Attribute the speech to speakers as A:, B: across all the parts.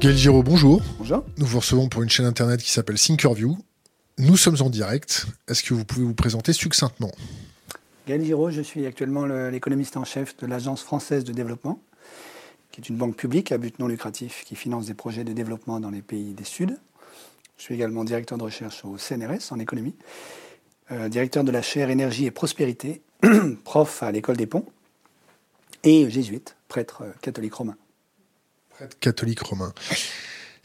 A: Gaël Giraud, bonjour.
B: Bonjour.
A: Nous vous recevons pour une chaîne internet qui s'appelle Thinkerview. Nous sommes en direct. Est-ce que vous pouvez vous présenter succinctement?
B: Gaël Giraud, je suis actuellement l'économiste en chef de l'Agence française de développement, qui est une banque publique à but non lucratif qui finance des projets de développement dans les pays des Suds. Je suis également directeur de recherche au CNRS en économie, euh, directeur de la chaire énergie et prospérité, prof à l'école des ponts et jésuite, prêtre catholique romain
A: catholique romain.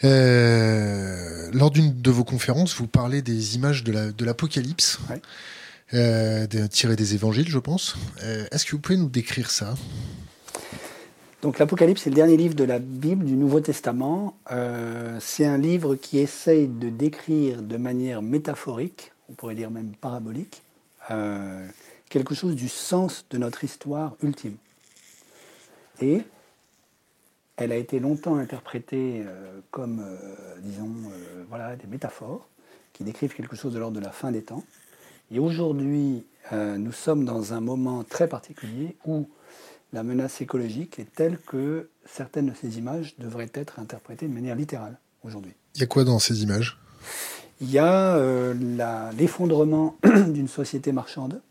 A: Euh, lors d'une de vos conférences, vous parlez des images de l'Apocalypse, euh, tirées des évangiles, je pense. Euh, est-ce que vous pouvez nous décrire ça?
B: Donc l'Apocalypse, c'est le dernier livre de la Bible, du Nouveau Testament. c'est un livre qui essaye de décrire de manière métaphorique, on pourrait dire même parabolique, quelque chose du sens de notre histoire ultime. Et elle a été longtemps interprétée euh, comme, euh, disons, euh, voilà, des métaphores qui décrivent quelque chose de l'ordre de la fin des temps. Et aujourd'hui, nous sommes dans un moment très particulier où la menace écologique est telle que certaines de ces images devraient être interprétées de manière littérale aujourd'hui.
A: Il y a quoi dans ces images?
B: Il y a l'effondrement d'une société marchande,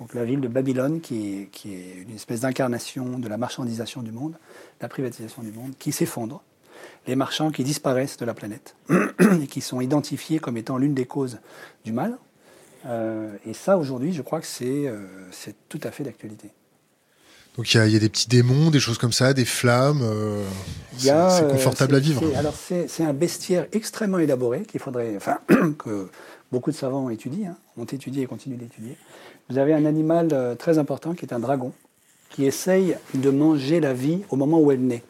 B: donc la ville de Babylone, qui est, qui est une espèce d'incarnation de la marchandisation du monde, la privatisation du monde, qui s'effondre. Les marchands qui disparaissent de la planète et qui sont identifiés comme étant l'une des causes du mal. Euh, et ça, aujourd'hui, je crois que c'est euh, tout à fait d'actualité.
A: Donc il y, a des petits démons, des choses comme ça, des flammes. Euh, c'est confortable à vivre.
B: Alors c'est un bestiaire extrêmement élaboré qu'il faudrait, enfin que beaucoup de savants étudient, hein, ont étudié et continuent d'étudier. Vous avez un animal euh, très important qui est un dragon, qui essaye de manger la vie au moment où elle naît.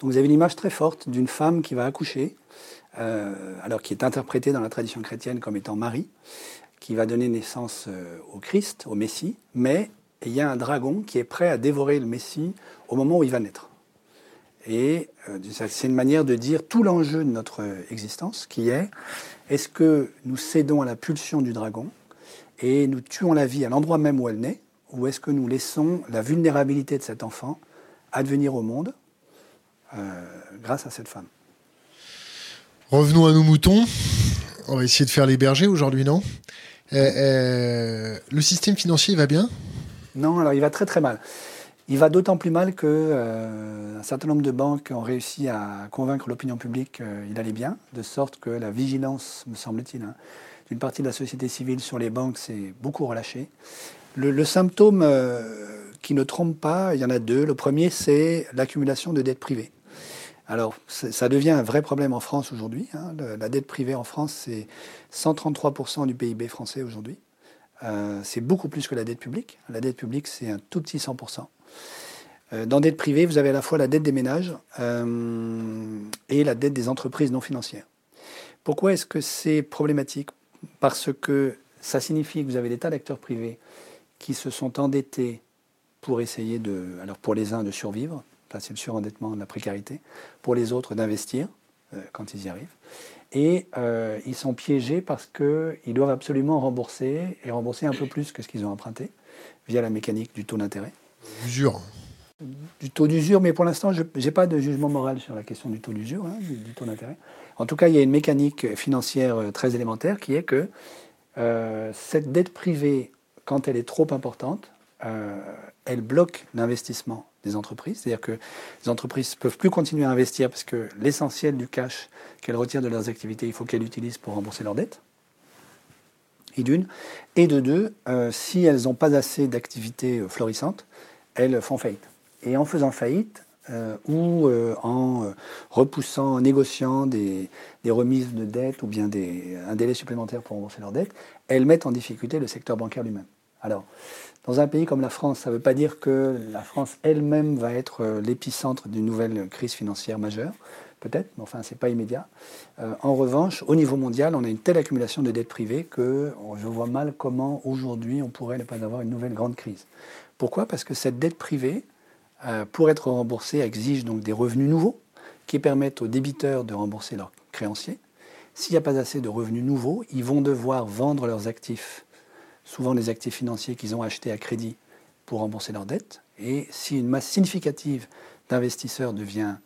B: Donc vous avez une image très forte d'une femme qui va accoucher, euh, alors qui est interprétée dans la tradition chrétienne comme étant Marie, qui va donner naissance euh, au Christ, au Messie, mais il y a un dragon qui est prêt à dévorer le Messie au moment où il va naître. Et c'est une manière de dire tout l'enjeu de notre existence, qui est est-ce que nous cédons à la pulsion du dragon et nous tuons la vie à l'endroit même où elle naît, ou est-ce que nous laissons la vulnérabilité de cet enfant advenir au monde euh, grâce à cette femme
A: Revenons à nos moutons. On va essayer de faire les bergers aujourd'hui, non? Euh, euh, Le système financier va bien?
B: Non, alors il va très très mal. Il va d'autant plus mal que un certain nombre de banques ont réussi à convaincre l'opinion publique qu'il allait bien, de sorte que la vigilance, me semble-t-il, hein, d'une partie de la société civile sur les banques s'est beaucoup relâchée. Le, symptôme euh, qui ne trompe pas, il y en a deux. Le premier, c'est l'accumulation de dettes privées. Alors, ça devient un vrai problème en France aujourd'hui. Hein. La dette privée en France, c'est 133% du PIB français aujourd'hui. Euh, c'est beaucoup plus que la dette publique. La dette publique, c'est un tout petit 100%. Euh, dans dette privée, vous avez à la fois la dette des ménages et la dette des entreprises non financières. Pourquoi est-ce que c'est problématique? Parce que ça signifie que vous avez des tas d'acteurs privés qui se sont endettés pour essayer de, alors pour les uns de survivre, c'est le surendettement de la précarité, pour les autres d'investir euh, quand ils y arrivent, et euh, ils sont piégés parce qu'ils doivent absolument rembourser, et rembourser un peu plus que ce qu'ils ont emprunté, via la mécanique du taux d'intérêt.
A: Usure.
B: Du taux d'usure, mais pour l'instant, je n'ai pas de jugement moral sur la question du taux d'usure, hein, du taux d'intérêt. En tout cas, il y a une mécanique financière euh, très élémentaire qui est que euh, cette dette privée, quand elle est trop importante, euh, elle bloque l'investissement des entreprises. C'est-à-dire que les entreprises ne peuvent plus continuer à investir parce que l'essentiel du cash qu'elles retirent de leurs activités, il faut qu'elles l'utilisent pour rembourser leurs dettes. Et d'une. Et de deux, si elles n'ont pas assez d'activités florissantes, elles font faillite. Et en faisant faillite, euh, ou euh, en euh, repoussant, en négociant des, remises de dettes ou bien un délai supplémentaire pour rembourser leurs dettes, elles mettent en difficulté le secteur bancaire lui-même. Alors, dans un pays comme la France, ça ne veut pas dire que la France elle-même va être l'épicentre d'une nouvelle crise financière majeure, peut-être, mais enfin, ce n'est pas immédiat. en revanche, au niveau mondial, on a une telle accumulation de dettes privées que je vois mal comment aujourd'hui on pourrait ne pas avoir une nouvelle grande crise. Pourquoi? Parce que cette dette privée, euh, pour être remboursé, exige donc des revenus nouveaux qui permettent aux débiteurs de rembourser leurs créanciers. S'il n'y a pas assez de revenus nouveaux, ils vont devoir vendre leurs actifs, souvent les actifs financiers qu'ils ont achetés à crédit pour rembourser leurs dettes. Et si une masse significative d'investisseurs devient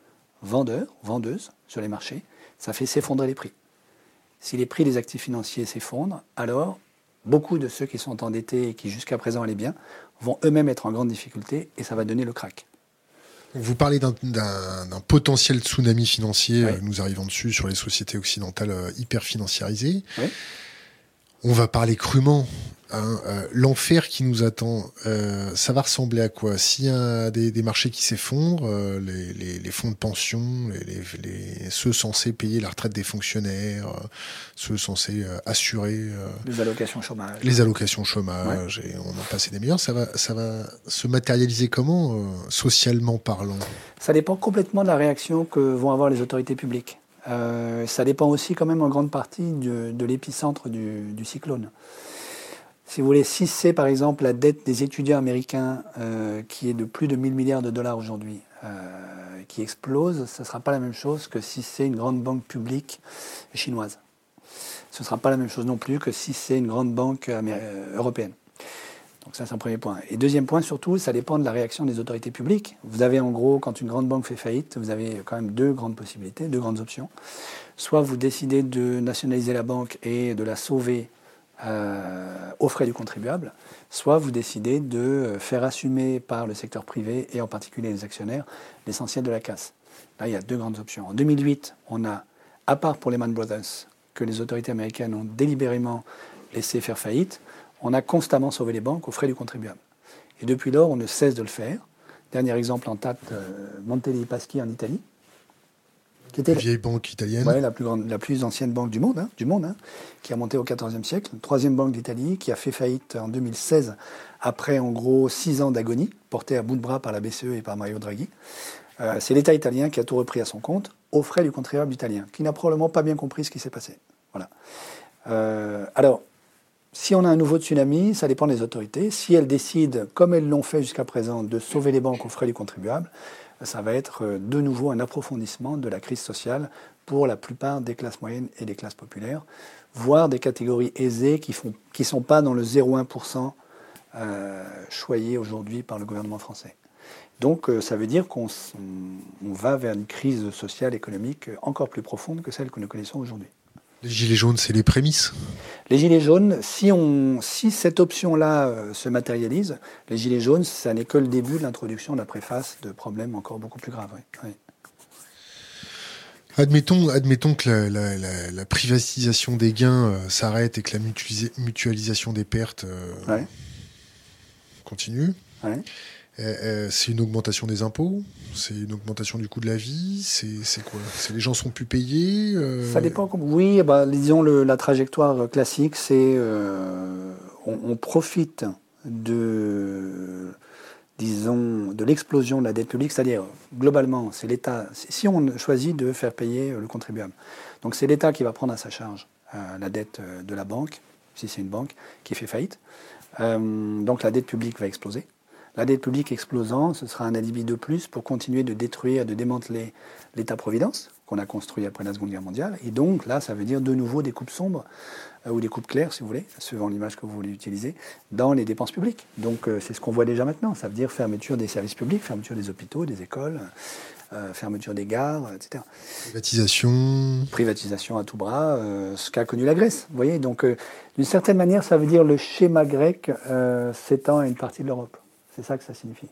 B: vendeurs, vendeuses sur les marchés, ça fait s'effondrer les prix. Si les prix des actifs financiers s'effondrent, alors beaucoup de ceux qui sont endettés et qui jusqu'à présent allaient bien vont eux-mêmes être en grande difficulté et ça va donner le crack.
A: Vous parlez d'un potentiel tsunami financier, nous arrivons dessus sur les sociétés occidentales euh, hyper financiarisées. On va parler crûment Hein, euh, l'enfer qui nous attend, euh, ça va ressembler à quoi? S'il y a des, marchés qui s'effondrent, euh, les, fonds de pension, les, ceux censés payer la retraite des fonctionnaires, ceux censés assurer
B: les allocations chômage,
A: les allocations chômage, et on en passe des meilleurs, ça va, ça va se matérialiser comment, socialement parlant?
B: Ça dépend complètement de la réaction que vont avoir les autorités publiques. ça dépend aussi quand même en grande partie de, l'épicentre du cyclone. Si vous voulez, si c'est par exemple la dette des étudiants américains euh, qui est de plus de 1000 milliards de dollars aujourd'hui, euh, qui explose, ce ne sera pas la même chose que si c'est une grande banque publique chinoise. Ce ne sera pas la même chose non plus que si c'est une grande banque euh, européenne. Donc ça, c'est un premier point. Et deuxième point, surtout, ça dépend de la réaction des autorités publiques. Vous avez en gros, quand une grande banque fait faillite, vous avez quand même deux grandes possibilités, deux grandes options. Soit vous décidez de nationaliser la banque et de la sauver euh, aux frais du contribuable, soit vous décidez de faire assumer par le secteur privé et en particulier les actionnaires l'essentiel de la casse. Là, il y a deux grandes options. En 2008, on a, à part pour Lehman Brothers, que les autorités américaines ont délibérément laissé faire faillite, on a constamment sauvé les banques aux frais du contribuable. Et depuis lors, on ne cesse de le faire. Dernier exemple en tête, euh, Monte dei Paschi en Italie,
A: qui était la vieille banque italienne.
B: la plus, grande, la plus ancienne banque du monde, hein, du monde hein, qui a monté au XIVe siècle. Troisième banque d'Italie, qui a fait faillite en 2016, après en gros six ans d'agonie, portée à bout de bras par la BCE et par Mario Draghi. Euh, c'est l'État italien qui a tout repris à son compte, aux frais du contribuable italien, qui n'a probablement pas bien compris ce qui s'est passé. Voilà. Euh, alors, si on a un nouveau tsunami, ça dépend des autorités. Si elles décident, comme elles l'ont fait jusqu'à présent, de sauver les banques aux frais du contribuable, ça va être euh, de nouveau un approfondissement de la crise sociale pour la plupart des classes moyennes et des classes populaires, voire des catégories aisées qui ne sont pas dans le 0,1% euh, choyé aujourd'hui par le gouvernement français. Donc euh, ça veut dire qu'on va vers une crise sociale, économique encore plus profonde que celle que nous connaissons aujourd'hui.
A: Les gilets jaunes, c'est les prémices
B: Les gilets jaunes, si, on, si cette option-là euh, se matérialise, les gilets jaunes, ça n'est que le début de l'introduction de la préface de problèmes encore beaucoup plus graves.
A: Admettons, admettons que la, privatisation des gains euh, s'arrête et que la mutualisation des pertes euh, continue. C'est une augmentation des impôts C'est une augmentation du coût de la vie C'est quoi? Les gens sont plus payés
B: euh Ça dépend. Oui, bah, disons la trajectoire classique, c'est on, profite de disons de l'explosion de la dette publique, c'est-à-dire globalement, c'est l'État. Si on choisit de faire payer le contribuable, donc c'est l'État qui va prendre à sa charge la dette de la banque, si c'est une banque qui fait faillite. donc la dette publique va exploser. La dette publique explosant, ce sera un alibi de plus pour continuer de détruire, de démanteler l'État-providence qu'on a construit après la Seconde Guerre mondiale. Et donc là, ça veut dire de nouveau des coupes sombres, euh, ou des coupes claires, si vous voulez, suivant l'image que vous voulez utiliser, dans les dépenses publiques. Donc euh, c'est ce qu'on voit déjà maintenant. Ça veut dire fermeture des services publics, fermeture des hôpitaux, des écoles, euh, fermeture des gares, etc.
A: Privatisation.
B: Privatisation à tout bras, ce qu'a connu la Grèce. Vous voyez, donc d'une certaine manière, ça veut dire le schéma grec s'étend à une partie de l'Europe. C'est ça que ça signifie.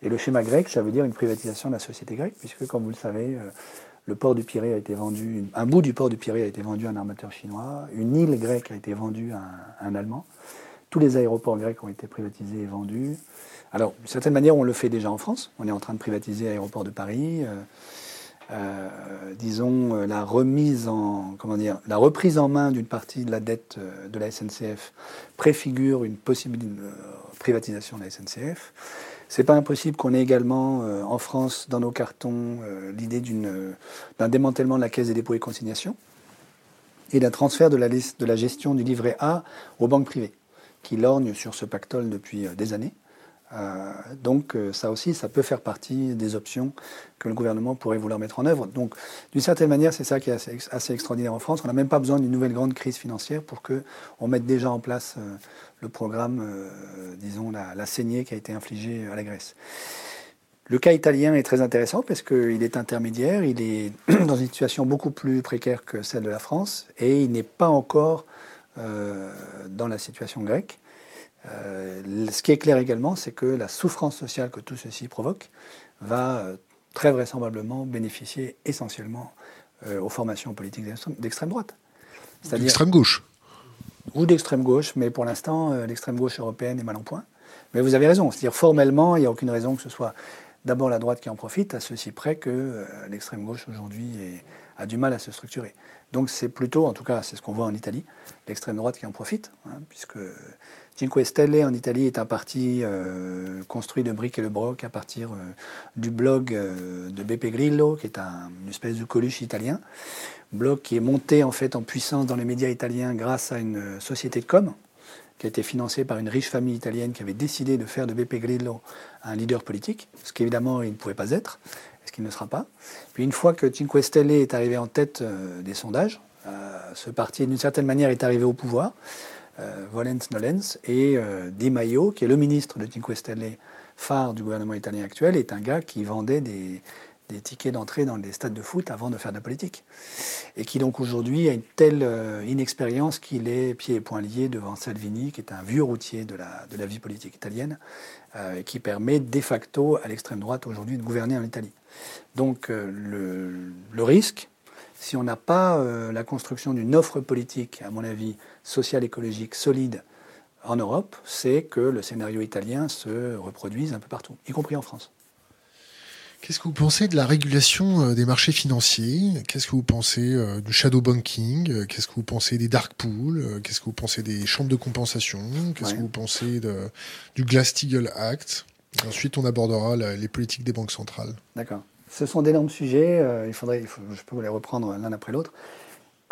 B: Et le schéma grec, ça veut dire une privatisation de la société grecque, puisque, comme vous le savez, euh, le port du Pirée a été vendu, un bout du port du Pirée a été vendu à un armateur chinois, une île grecque a été vendue à un, Allemand, tous les aéroports grecs ont été privatisés et vendus. Alors, d'une certaine manière, on le fait déjà en France. On est en train de privatiser l'aéroport de Paris. Euh, euh, disons, la remise en, comment dire, la reprise en main d'une partie de la dette de la SNCF préfigure une possible privatisation de la SNCF. C'est pas impossible qu'on ait également euh, en France, dans nos cartons, euh, l'idée d'un démantèlement de la Caisse des dépôts et consignations et d'un transfert de la, de la gestion du livret A aux banques privées, qui lorgnent sur ce pactole depuis euh, des années. Euh, donc euh, ça aussi, ça peut faire partie des options que le gouvernement pourrait vouloir mettre en œuvre. Donc d'une certaine manière, c'est ça qui est assez, extraordinaire en France. On n'a même pas besoin d'une nouvelle grande crise financière pour qu'on mette déjà en place euh, le programme, disons, la, saignée qui a été infligée à la Grèce. Le cas italien est très intéressant parce qu'il est intermédiaire, il est dans une situation beaucoup plus précaire que celle de la France et il n'est pas encore dans la situation grecque. Euh, ce qui est clair également, c'est que la souffrance sociale que tout ceci provoque va euh, très vraisemblablement bénéficier essentiellement aux formations politiques d'extrême droite.
A: D'extrême gauche
B: Ou d'extrême gauche, mais pour l'instant, l'extrême gauche européenne est mal en point. Mais vous avez raison, c'est-à-dire formellement, il n'y a aucune raison que ce soit d'abord la droite qui en profite, à ceci près que euh, l'extrême gauche aujourd'hui a du mal à se structurer. Donc c'est plutôt, en tout cas c'est ce qu'on voit en Italie, l'extrême droite qui en profite, hein, puisque Cinque Stelle en Italie est un parti euh, construit de briques et de broc à partir euh, du blog de Beppe Grillo, qui est un, une espèce de coluche italien, blog qui est monté en fait en puissance dans les médias italiens grâce à une société de com, qui a été financé par une riche famille italienne qui avait décidé de faire de Beppe Grillo un leader politique, ce qu'évidemment il ne pouvait pas être, ce qu'il ne sera pas. Puis une fois que Cinque Stelle est arrivé en tête euh, des sondages, euh, ce parti d'une certaine manière est arrivé au pouvoir, euh, Volens Nolens, et Di Maio, qui est le ministre de Cinque Stelle phare du gouvernement italien actuel, est un gars qui vendait des, des tickets d'entrée dans les stades de foot avant de faire de la politique. Et qui donc aujourd'hui a une telle euh, inexpérience qu'il est pieds et poings liés devant Salvini, qui est un vieux routier de la, de la vie politique italienne, euh, et qui permet de facto à l'extrême droite aujourd'hui de gouverner en Italie. Donc euh, le, le, risque, si on n'a pas la construction d'une offre politique, à mon avis, sociale, écologique, solide, en Europe, c'est que le scénario italien se reproduise un peu partout, y compris en France.
A: Qu'est-ce que vous pensez de la régulation euh, des marchés financiers? Qu'est-ce que vous pensez euh, du shadow banking? Euh, Qu'est-ce que vous pensez des dark pools? Qu'est-ce que vous pensez des chambres de compensation? Qu'est-ce que vous pensez de, du Glass-Steagall Act? Ensuite, on abordera les politiques des banques centrales.
B: D'accord. Ce sont d'énormes sujets. il faudrait, je peux les reprendre l'un après l'autre.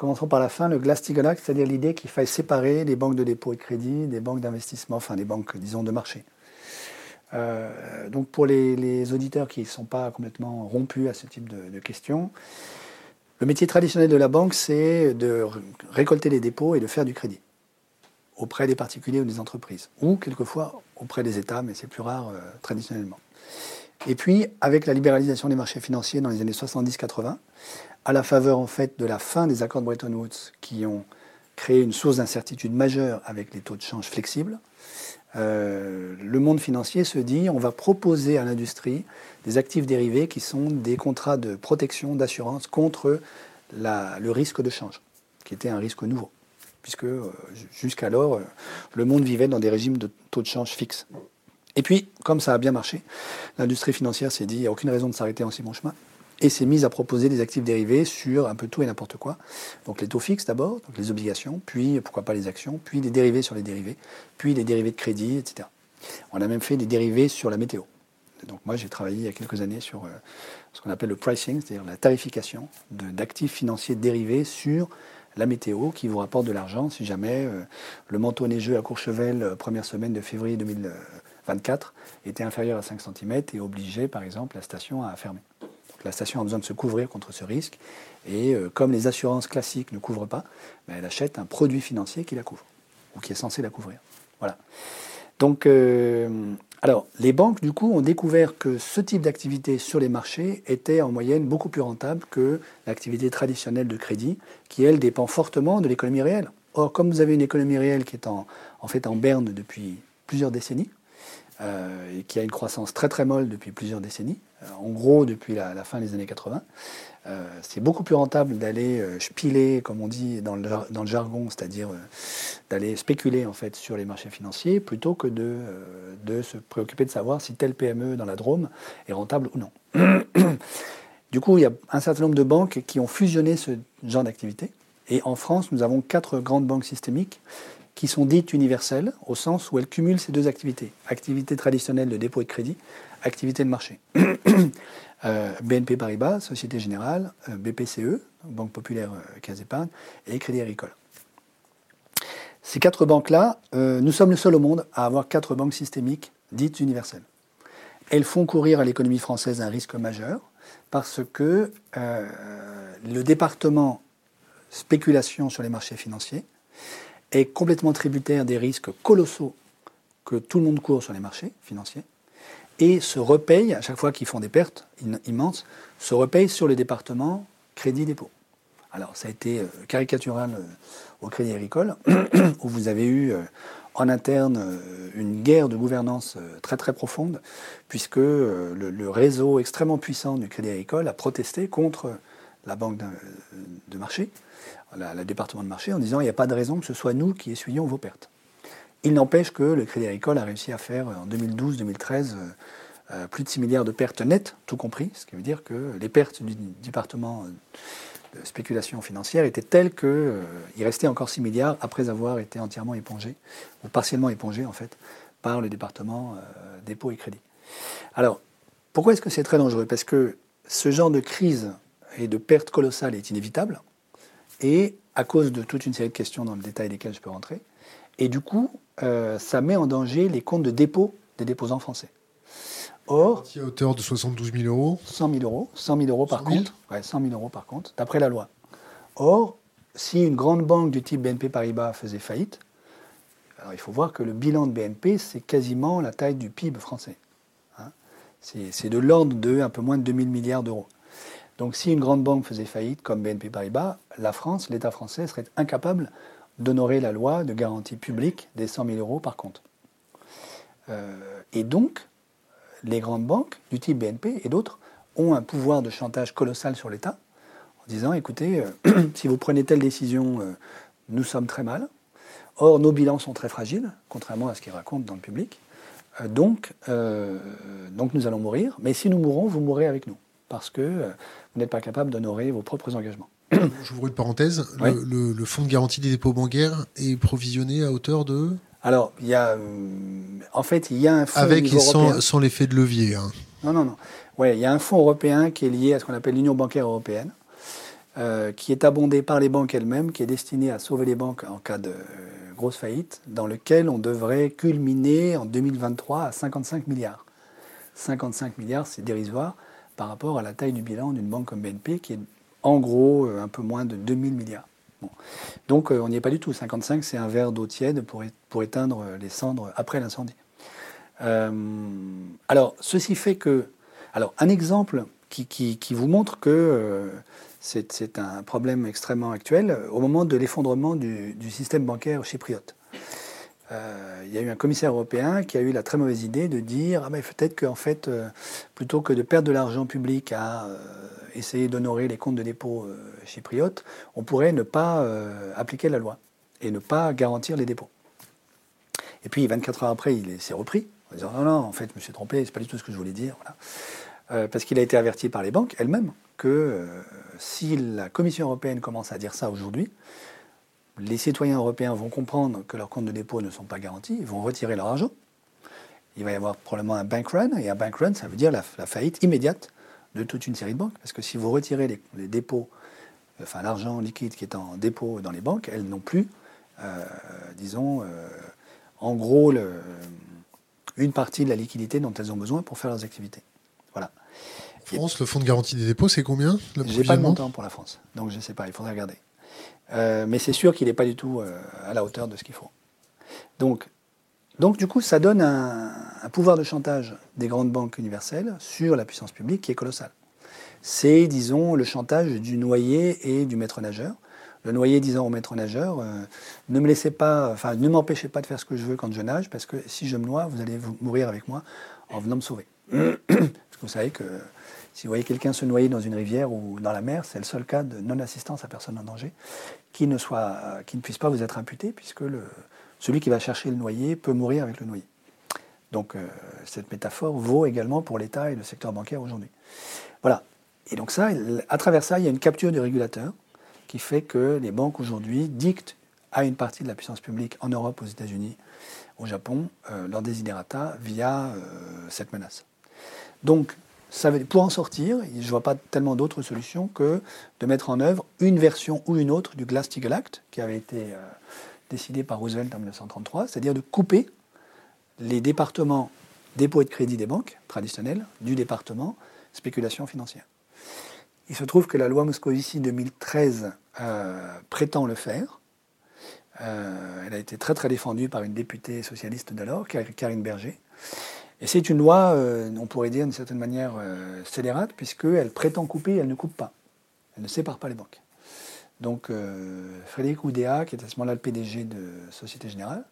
B: Commençons par la fin. Le Glass-Steagall c'est-à-dire l'idée qu'il faille séparer les banques de dépôt et de crédit des banques d'investissement, enfin des banques, disons, de marché. Euh, donc pour les, auditeurs qui ne sont pas complètement rompus à ce type de, questions, le métier traditionnel de la banque, c'est de récolter les dépôts et de faire du crédit auprès des particuliers ou des entreprises, ou quelquefois auprès des États, mais c'est plus rare euh, traditionnellement. Et puis, avec la libéralisation des marchés financiers dans les années 70-80, à la faveur en fait de la fin des accords de Bretton Woods qui ont créé une source d'incertitude majeure avec les taux de change flexibles, euh, le monde financier se dit on va proposer à l'industrie des actifs dérivés qui sont des contrats de protection, d'assurance contre le risque de change, qui était un risque nouveau, puisque euh, jusqu'alors, euh, le monde vivait dans des régimes de taux de change fixes. Et puis, comme ça a bien marché, l'industrie financière s'est dit il n'y a aucune raison de s'arrêter en si bon chemin et s'est mise à proposer des actifs dérivés sur un peu tout et n'importe quoi. Donc les taux fixes d'abord, les obligations, puis pourquoi pas les actions, puis des dérivés sur les dérivés, puis des dérivés de crédit, etc. On a même fait des dérivés sur la météo. Donc moi j'ai travaillé il y a quelques années sur euh, ce qu'on appelle le pricing, c'est-à-dire la tarification d'actifs financiers dérivés sur la météo qui vous rapporte de l'argent si jamais euh, le manteau neigeux à Courchevel, euh, première semaine de février 2024, était inférieur à 5 cm et obligeait par exemple la station à fermer la station a besoin de se couvrir contre ce risque. Et euh, comme les assurances classiques ne couvrent pas, ben, elle achète un produit financier qui la couvre, ou qui est censé la couvrir. Voilà. Donc, euh, alors, les banques, du coup, ont découvert que ce type d'activité sur les marchés était en moyenne beaucoup plus rentable que l'activité traditionnelle de crédit, qui, elle, dépend fortement de l'économie réelle. Or, comme vous avez une économie réelle qui est en, en fait en berne depuis plusieurs décennies, euh, et qui a une croissance très très molle depuis plusieurs décennies, euh, en gros depuis la, fin des années 80. Euh, c'est beaucoup plus rentable d'aller spiler, comme on dit dans le, dans le jargon, c'est-à-dire d'aller spéculer en fait sur les marchés financiers, plutôt que de, de se préoccuper de savoir si telle PME dans la Drôme est rentable ou non. du coup, il y a un certain nombre de banques qui ont fusionné ce genre d'activité. Et en France, nous avons quatre grandes banques systémiques qui sont dites universelles, au sens où elles cumulent ces deux activités. Activité traditionnelle de dépôt et de crédit, activité de marché. Euh, BNP Paribas, Société Générale, euh, BPCE, Banque Populaire euh, et Crédit Agricole. Ces quatre banques-là, nous sommes le seul au monde à avoir quatre banques systémiques dites universelles. Elles font courir à l'économie française un risque majeur parce que le département spéculation sur les marchés financiers est complètement tributaire des risques colossaux que tout le monde court sur les marchés financiers et se repayent, à chaque fois qu'ils font des pertes immenses, se repayent sur le département crédit dépôt. Alors ça a été caricatural au Crédit Agricole, où vous avez eu en interne une guerre de gouvernance très très profonde, puisque le, réseau extrêmement puissant du Crédit Agricole a protesté contre la banque de marché, le département de marché, en disant il n'y a pas de raison que ce soit nous qui essuyions vos pertes. Il n'empêche que le Crédit Agricole a réussi à faire en 2012-2013 euh, plus de 6 milliards de pertes nettes, tout compris, ce qui veut dire que les pertes du département de spéculation financière étaient telles qu'il euh, restait encore 6 milliards après avoir été entièrement épongé, ou partiellement épongé en fait, par le département euh, dépôt et crédit. Alors, pourquoi est-ce que c'est très dangereux? Parce que ce genre de crise et de perte colossale est inévitable, et à cause de toute une série de questions dans le détail desquelles je peux rentrer, et du coup, euh, ça met en danger les comptes de dépôt des déposants français.
A: Or, à hauteur de 72 000 euros
B: 100 000 euros, 100 000 euros par compte. Ouais, 100 000 euros par compte, d'après la loi. Or, si une grande banque du type BNP Paribas faisait faillite, alors il faut voir que le bilan de BNP, c'est quasiment la taille du PIB français. Hein. c'est de l'ordre de un peu moins de 2000 milliards d'euros. Donc si une grande banque faisait faillite, comme BNP Paribas, la France, l'État français serait incapable d'honorer la loi de garantie publique des 100 000 euros par compte. Euh, et donc, les grandes banques, du type BNP et d'autres, ont un pouvoir de chantage colossal sur l'État, en disant, écoutez, euh, si vous prenez telle décision, euh, nous sommes très mal. Or, nos bilans sont très fragiles, contrairement à ce qu'ils racontent dans le public. donc, donc, nous allons mourir, mais si nous mourons, vous mourrez avec nous, parce que vous n'êtes pas capable d'honorer vos propres engagements.
A: J'ouvre une parenthèse. Le, fonds de garantie des dépôts bancaires est provisionné à hauteur de
B: Alors, il y a. Euh, en fait, il y a un fonds.
A: Avec et sans, l'effet de levier. Hein.
B: Non, non, non. Ouais, il y a un fonds européen qui est lié à ce qu'on appelle l'Union bancaire européenne, euh, qui est abondé par les banques elles-mêmes, qui est destiné à sauver les banques en cas de grosse faillite, dans lequel on devrait culminer en 2023 à 55 milliards. 55 milliards, c'est dérisoire par rapport à la taille du bilan d'une banque comme BNP, qui est en gros euh, un peu moins de 2000 milliards. Donc euh, on n'y est pas du tout. 55, c'est un verre d'eau tiède pour, pour, éteindre les cendres après l'incendie. Euh, alors, ceci fait que... Alors, un exemple qui, qui, vous montre que c'est un problème extrêmement actuel au moment de l'effondrement du, du, système bancaire chypriote. Euh, il y a eu un commissaire européen qui a eu la très mauvaise idée de dire ah ben, peut-être qu'en fait, euh, plutôt que de perdre de l'argent public à euh, essayer d'honorer les comptes de dépôt chypriotes, on pourrait ne pas appliquer la loi et ne pas garantir les dépôts. Et puis 24 heures après, il s'est repris en disant non, non, en fait, je me suis trompé, c'est pas du tout ce que je voulais dire. parce qu'il a été averti par les banques elles-mêmes que si la Commission européenne commence à dire ça aujourd'hui, les citoyens européens vont comprendre que leurs comptes de dépôt ne sont pas garantis, ils vont retirer leur argent. Il va y avoir probablement un bank run, et un bank run, ça veut dire la, faillite immédiate de toute une série de banques. Parce que si vous retirez les, dépôts, enfin l'argent liquide qui est en dépôt dans les banques, elles n'ont plus, euh, disons, euh, en gros, une partie de la liquidité dont elles ont besoin pour faire leurs activités. Voilà.
A: France, le fonds de garantie des dépôts, c'est combien
B: J'ai pas de montant pour la France, donc je ne sais pas, il faudrait regarder. Euh, mais c'est sûr qu'il n'est pas du tout euh, à la hauteur de ce qu'il faut. Donc, donc, du coup, ça donne un, pouvoir de chantage des grandes banques universelles sur la puissance publique qui est colossal. C'est, disons, le chantage du noyé et du maître nageur. Le noyé disant au maître nageur, euh, ne me laissez pas, enfin, ne m'empêchez pas de faire ce que je veux quand je nage, parce que si je me noie, vous allez mourir avec moi en venant me sauver. parce que vous savez que si vous voyez quelqu'un se noyer dans une rivière ou dans la mer, c'est le seul cas de non-assistance à personne en danger qui ne, soit, qui ne puisse pas vous être imputé, puisque celui qui va chercher le noyer peut mourir avec le noyer. Donc euh, cette métaphore vaut également pour l'État et le secteur bancaire aujourd'hui. Voilà. Et donc ça, à travers ça, il y a une capture du régulateur qui fait que les banques aujourd'hui dictent à une partie de la puissance publique en Europe, aux États-Unis, au Japon, euh, leur desiderata via euh, cette menace. Donc pour en sortir, je ne vois pas tellement d'autres solutions que de mettre en œuvre une version ou une autre du Glass-Steagall Act, qui avait été euh, décidé par Roosevelt en 1933, c'est-à-dire de couper les départements dépôt et de crédit des banques traditionnels du département spéculation financière. Il se trouve que la loi Moscovici 2013 euh, prétend le faire. Euh, elle a été très très défendue par une députée socialiste d'alors, Karine Berger. Et c'est une loi, on pourrait dire d'une certaine manière, scélérate, puisqu'elle prétend couper et elle ne coupe pas. Elle ne sépare pas les banques. Donc Frédéric Oudéa, qui était à ce moment-là le PDG de Société Générale,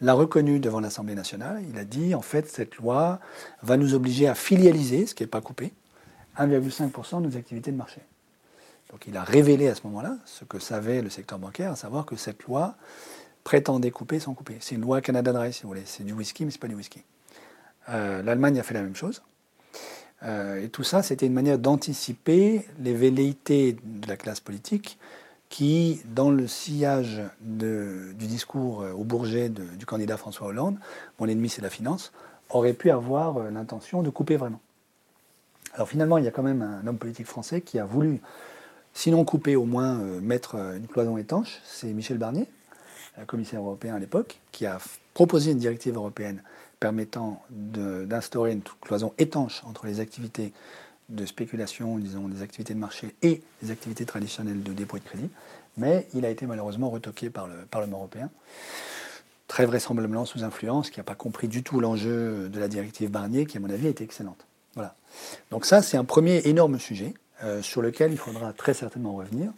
B: l'a reconnu devant l'Assemblée nationale. Il a dit, en fait, cette loi va nous obliger à filialiser, ce qui n'est pas coupé, 1,5% de nos activités de marché. Donc il a révélé à ce moment-là ce que savait le secteur bancaire, à savoir que cette loi prétendait couper sans couper. C'est une loi Canada Dry, si vous voulez. C'est du whisky, mais ce n'est pas du whisky. Euh, L'Allemagne a fait la même chose. Euh, et tout ça, c'était une manière d'anticiper les velléités de la classe politique qui, dans le sillage du discours euh, au Bourget du candidat François Hollande, mon ennemi c'est la finance, aurait pu avoir l'intention de couper vraiment. Alors finalement, il y a quand même un homme politique français qui a voulu Sinon couper, au moins mettre une cloison étanche, c'est Michel Barnier, commissaire européen à l'époque, qui a proposé une directive européenne permettant d'instaurer une cloison étanche entre les activités de spéculation, disons, des activités de marché et les activités traditionnelles de dépôt de crédit. Mais il a été malheureusement retoqué par le Parlement européen, très vraisemblablement sous influence, qui n'a pas compris du tout l'enjeu de la directive Barnier, qui à mon avis était excellente. Voilà. Donc ça, c'est un premier énorme sujet. Euh, sur lequel il faudra très certainement revenir.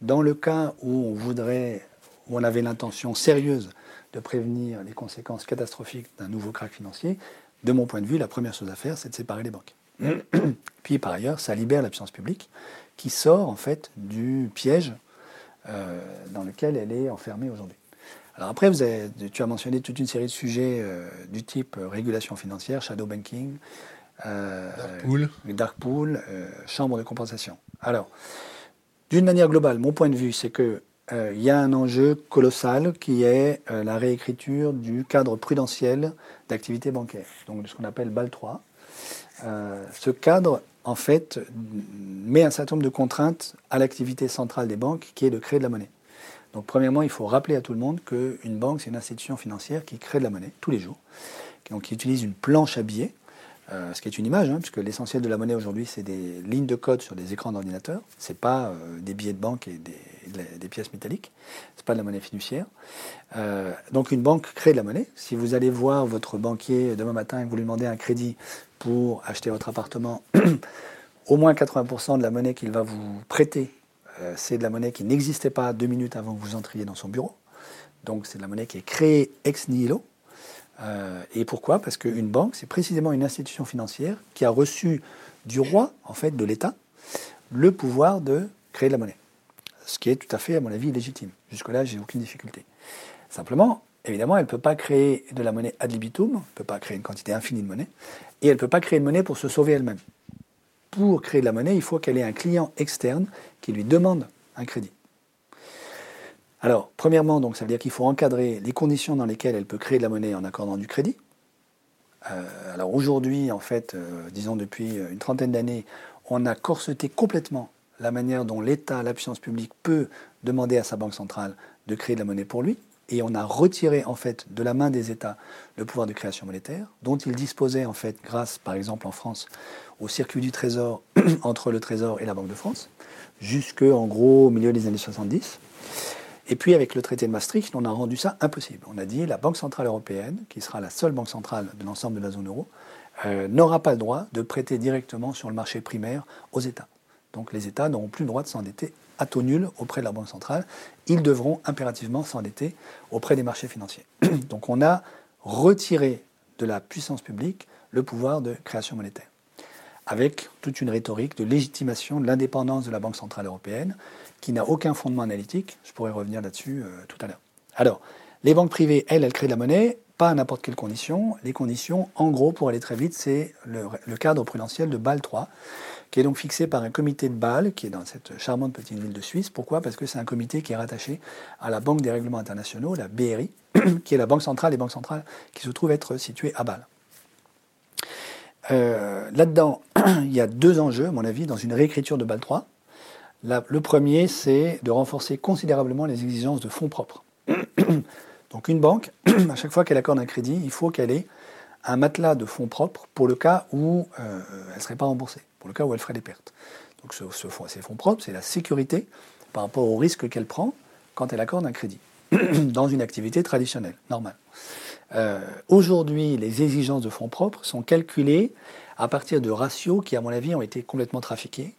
B: Dans le cas où on voudrait, où on avait l'intention sérieuse de prévenir les conséquences catastrophiques d'un nouveau crack financier, de mon point de vue, la première chose à faire, c'est de séparer les banques. Puis par ailleurs, ça libère la puissance publique qui sort en fait du piège euh, dans lequel elle est enfermée aujourd'hui. Alors après, vous avez, tu as mentionné toute une série de sujets euh, du type régulation financière, shadow banking,
A: euh, dark pool,
B: dark pool euh, chambre de compensation. Alors, d'une manière globale, mon point de vue, c'est qu'il euh, y a un enjeu colossal qui est la réécriture du cadre prudentiel d'activité bancaire, donc ce qu'on appelle BAL 3. ce cadre, en fait, met un certain nombre de contraintes à l'activité centrale des banques, qui est de créer de la monnaie. Donc, premièrement, il faut rappeler à tout le monde qu'une banque, c'est une institution financière qui crée de la monnaie tous les jours, donc qui utilise une planche à billets euh, ce qui est une image, hein, puisque l'essentiel de la monnaie aujourd'hui, c'est des lignes de code sur des écrans d'ordinateur. Ce n'est pas euh, des billets de banque et des, pièces métalliques. Ce n'est pas de la monnaie fiduciaire. Euh, donc une banque crée de la monnaie. Si vous allez voir votre banquier demain matin et que vous lui demandez un crédit pour acheter votre appartement, au moins 80% de la monnaie qu'il va vous prêter, c'est de la monnaie qui n'existait pas deux minutes avant que vous entriez dans son bureau. Donc c'est de la monnaie qui est créée ex nihilo. Euh, et pourquoi? Parce qu'une banque, c'est précisément une institution financière qui a reçu du roi, en fait, de l'État, le pouvoir de créer de la monnaie. Ce qui est tout à fait, à mon avis, légitime. Jusque-là, j'ai aucune difficulté. Simplement, évidemment, elle ne peut pas créer de la monnaie ad libitum, elle ne peut pas créer une quantité infinie de monnaie, et elle ne peut pas créer de monnaie pour se sauver elle-même. Pour créer de la monnaie, il faut qu'elle ait un client externe qui lui demande un crédit. Alors, premièrement, donc, ça veut dire qu'il faut encadrer les conditions dans lesquelles elle peut créer de la monnaie en accordant du crédit. Euh, alors aujourd'hui, en fait, euh, disons depuis une trentaine d'années, on a corseté complètement la manière dont l'État, la puissance publique peut demander à sa banque centrale de créer de la monnaie pour lui. Et on a retiré en fait de la main des États le pouvoir de création monétaire, dont ils disposaient en fait grâce, par exemple en France, au circuit du Trésor entre le Trésor et la Banque de France, jusque en gros au milieu des années 70. Et puis avec le traité de Maastricht, on a rendu ça impossible. On a dit la Banque Centrale Européenne, qui sera la seule banque centrale de l'ensemble de la zone euro, euh, n'aura pas le droit de prêter directement sur le marché primaire aux États. Donc les États n'auront plus le droit de s'endetter à taux nul auprès de la Banque centrale. Ils devront impérativement s'endetter auprès des marchés financiers. Donc on a retiré de la puissance publique le pouvoir de création monétaire, avec toute une rhétorique de légitimation de l'indépendance de la Banque centrale européenne, qui n'a aucun fondement analytique. Je pourrais revenir là-dessus euh, tout à l'heure. Alors, les banques privées, elles, elles créent de la monnaie, pas à n'importe quelles conditions. Les conditions, en gros, pour aller très vite, c'est le, cadre prudentiel de Bâle 3, qui est donc fixé par un comité de Bâle, qui est dans cette charmante petite ville de Suisse. Pourquoi? Parce que c'est un comité qui est rattaché à la Banque des règlements internationaux, la BRI, qui est la banque centrale des banques centrales, qui se trouve être située à Bâle. Euh, là-dedans, il y a deux enjeux, à mon avis, dans une réécriture de Bâle 3 le premier, c'est de renforcer considérablement les exigences de fonds propres. Donc une banque, à chaque fois qu'elle accorde un crédit, il faut qu'elle ait un matelas de fonds propres pour le cas où euh, elle ne serait pas remboursée, pour le cas où elle ferait des pertes. Donc ce, ces fonds propres, c'est la sécurité par rapport au risque qu'elle prend quand elle accorde un crédit, dans une activité traditionnelle, normale. Aujourd'hui, les exigences de fonds propres sont calculées à partir de ratios qui, à mon avis, ont été complètement trafiqués,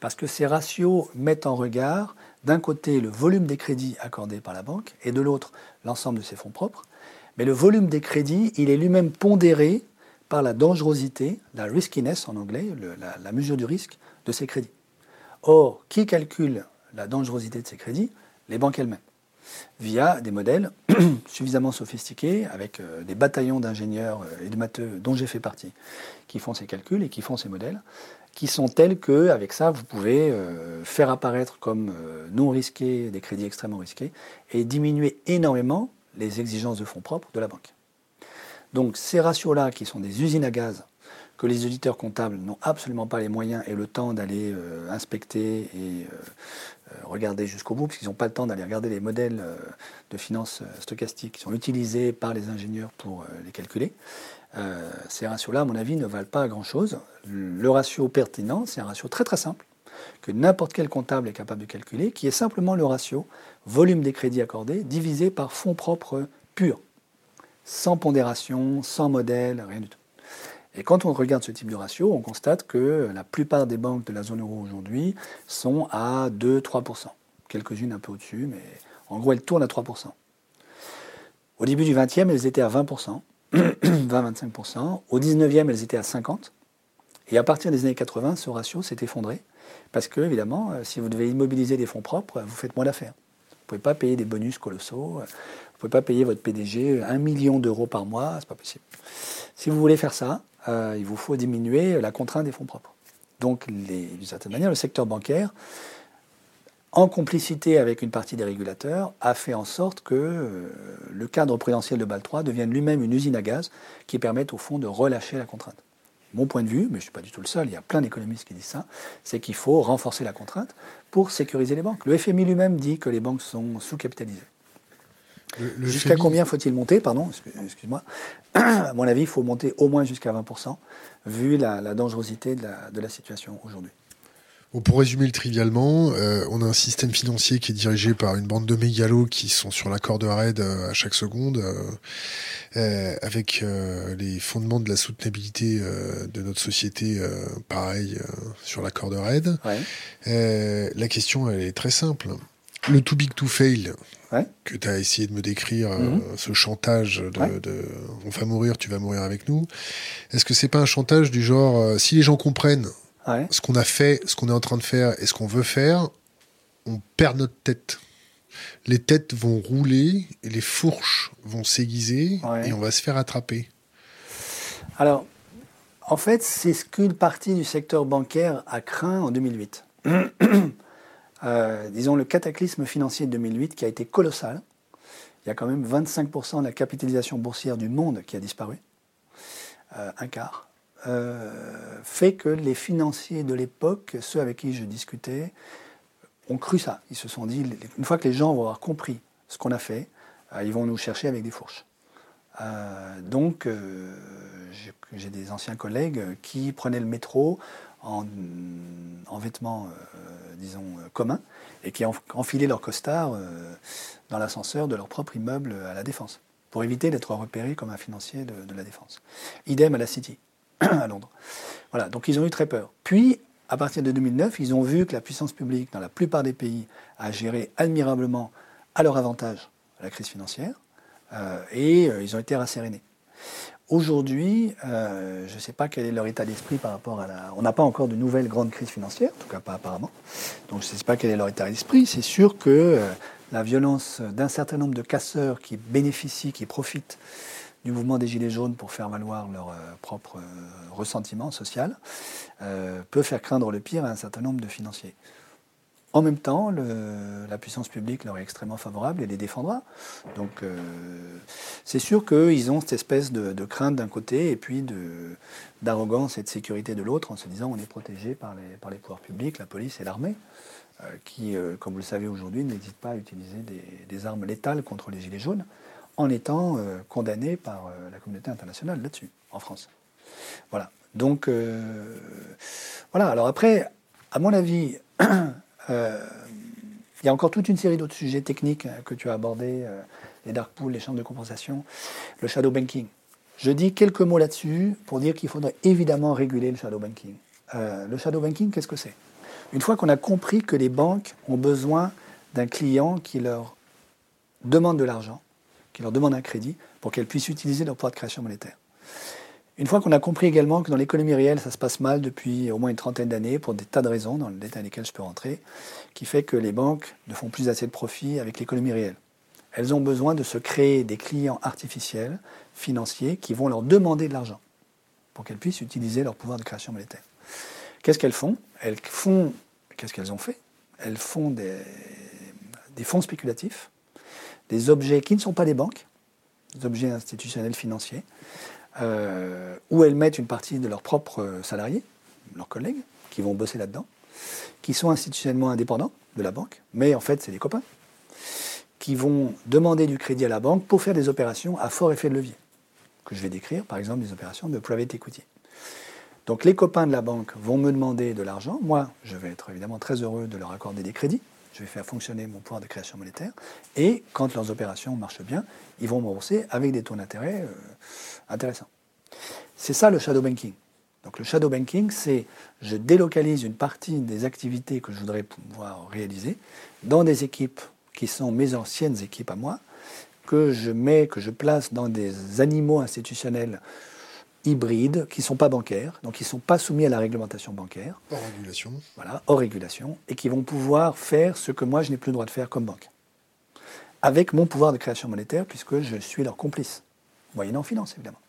B: parce que ces ratios mettent en regard, d'un côté, le volume des crédits accordés par la banque, et de l'autre, l'ensemble de ses fonds propres. Mais le volume des crédits, il est lui-même pondéré par la dangerosité, la riskiness en anglais, la, mesure du risque de ces crédits. Or, qui calcule la dangerosité de ces crédits? Les banques elles-mêmes, via des modèles suffisamment sophistiqués, avec euh, des bataillons d'ingénieurs euh, et de matheux dont j'ai fait partie, qui font ces calculs et qui font ces modèles, qui sont tels que, avec ça, vous pouvez euh, faire apparaître comme non risqués des crédits extrêmement risqués et diminuer énormément les exigences de fonds propres de la banque. Donc ces ratios-là, qui sont des usines à gaz, que les auditeurs comptables n'ont absolument pas les moyens et le temps d'aller euh, inspecter et euh, euh, regarder jusqu'au bout, parce qu'ils n'ont pas le temps d'aller regarder les modèles de finances stochastiques qui sont utilisés par les ingénieurs pour les calculer. Ces ratios-là, à mon avis, ne valent pas grand-chose. Le ratio pertinent, c'est un ratio très très simple que n'importe quel comptable est capable de calculer, qui est simplement le ratio volume des crédits accordés divisé par fonds propres purs, sans pondération, sans modèle, rien du tout. Et quand on regarde ce type de ratio, on constate que la plupart des banques de la zone euro aujourd'hui sont à 2-3%. Quelques-unes un peu au-dessus, mais en gros, elles tournent à 3%. Au début du 20e, elles étaient à 20%, 20-25%. Au 19e, elles étaient à 50%. Et à partir des années 80, ce ratio s'est effondré parce que, évidemment, euh, si vous devez immobiliser des fonds propres, vous faites moins d'affaires. Vous ne pouvez pas payer des bonus colossaux, vous ne pouvez pas payer votre PDG 1 million d'euros par mois, c'est pas possible. Si vous voulez faire ça, euh, il vous faut diminuer la contrainte des fonds propres. Donc, d'une certaine manière, le secteur bancaire, en complicité avec une partie des régulateurs, a fait en sorte que euh, le cadre prudentiel de BAL3 devienne lui-même une usine à gaz qui permette au fond de relâcher la contrainte mon point de vue, mais je ne suis pas du tout le seul, il y a plein d'économistes qui disent ça, c'est qu'il faut renforcer la contrainte pour sécuriser les banques. Le FMI lui-même dit que les banques sont sous-capitalisées. Jusqu'à combien faut-il monter Pardon, excuse-moi. à mon avis, il faut monter au moins jusqu'à 20%, vu la, dangerosité de la situation aujourd'hui
A: pour résumer le trivialement, euh, on a un système financier qui est dirigé par une bande de mégalos qui sont sur la corde raide euh, à chaque seconde, euh, avec les fondements de la soutenabilité de notre société, pareil, sur la corde raide. la question, elle est très simple. Le too big to fail, que tu as essayé de me décrire, mhm. ce chantage de, on va mourir, tu vas mourir avec nous, est-ce que c'est pas un chantage du genre, si les gens comprennent ce qu'on a fait, ce qu'on est en train de faire et ce qu'on veut faire, on perd notre tête. Les têtes vont rouler, et les fourches vont s'aiguiser et on va se faire attraper.
B: Alors, en fait, c'est ce qu'une partie du secteur bancaire a craint en 2008. Euh, disons le cataclysme financier de 2008 qui a été colossal. Il y a quand même 25% de la capitalisation boursière du monde qui a disparu. Euh, un quart. Euh, fait que les financiers de l'époque, ceux avec qui je discutais, ont cru ça. Ils se sont dit, une fois que les gens vont avoir compris ce qu'on a fait, euh, ils vont nous chercher avec des fourches. Euh, donc, j'ai des anciens collègues qui prenaient le métro en, vêtements, disons, communs, et qui enfilaient leur costard dans l'ascenseur de leur propre immeuble à la Défense, pour éviter d'être repérés comme un financier de, de la Défense. Idem à la City. à Londres. Voilà, donc ils ont eu très peur. Puis, à partir de 2009, ils ont vu que la puissance publique, dans la plupart des pays, a géré admirablement à leur avantage la crise financière, euh, et euh, ils ont été rassérénés. Aujourd'hui, euh, je ne sais pas quel est leur état d'esprit par rapport à la... On n'a pas encore de nouvelles grandes crises financières, en tout cas pas apparemment. Donc je ne sais pas quel est leur état d'esprit. C'est sûr que la violence d'un certain nombre de casseurs qui bénéficient, qui profitent du mouvement des Gilets jaunes pour faire valoir leur euh, propre euh, ressentiment social, euh, peut faire craindre le pire à un certain nombre de financiers. En même temps, la puissance publique leur est extrêmement favorable et les défendra. Donc c'est sûr qu'ils ont cette espèce de, crainte d'un côté et puis d'arrogance et de sécurité de l'autre en se disant on est protégé par les, pouvoirs publics, la police et l'armée, qui, comme vous le savez aujourd'hui, n'hésitent pas à utiliser des, armes létales contre les Gilets jaunes en étant euh, condamné par euh, la communauté internationale là-dessus, en France. Voilà. Donc, euh, voilà. Alors après, à mon avis, il Il y a encore toute une série d'autres sujets techniques que tu as abordés, les dark pools, les chambres de compensation, le shadow banking. Je dis quelques mots là-dessus pour dire qu'il faudrait évidemment réguler le shadow banking. le shadow banking, qu'est-ce que c'est? Une fois qu'on a compris que les banques ont besoin d'un client qui leur demande de l'argent, qui leur demande un crédit pour qu'elles puissent utiliser leur pouvoir de création monétaire. Une fois qu'on a compris également que dans l'économie réelle, ça se passe mal depuis au moins une trentaine d'années, pour des tas de raisons, dans le détail desquelles je peux rentrer, qui fait que les banques ne font plus assez de profit avec l'économie réelle. Elles ont besoin de se créer des clients artificiels, financiers, qui vont leur demander de l'argent pour qu'elles puissent utiliser leur pouvoir de création monétaire. Qu'est-ce qu'elles font? Elles font, qu'est-ce qu'elles ont fait? Elles font des fonds spéculatifs, des objets qui ne sont pas des banques, des objets institutionnels financiers, euh, où elles mettent une partie de leurs propres salariés, leurs collègues, qui vont bosser là-dedans, qui sont institutionnellement indépendants de la banque, mais en fait c'est des copains, qui vont demander du crédit à la banque pour faire des opérations à fort effet de levier, que je vais décrire, par exemple des opérations de private equity. Donc les copains de la banque vont me demander de l'argent, moi je vais être évidemment très heureux de leur accorder des crédits, je vais faire fonctionner mon pouvoir de création monétaire. Et quand leurs opérations marchent bien, ils vont me rembourser avec des taux d'intérêt euh, intéressants. C'est ça le shadow banking. Donc le shadow banking, c'est je délocalise une partie des activités que je voudrais pouvoir réaliser dans des équipes qui sont mes anciennes équipes à moi, que je mets, que je place dans des animaux institutionnels hybrides qui ne sont pas bancaires, donc qui ne sont pas soumis à la réglementation bancaire.
A: Hors régulation.
B: Voilà, hors régulation, et qui vont pouvoir faire ce que moi je n'ai plus le droit de faire comme banque. Avec mon pouvoir de création monétaire, puisque je suis leur complice, moyennant finance évidemment.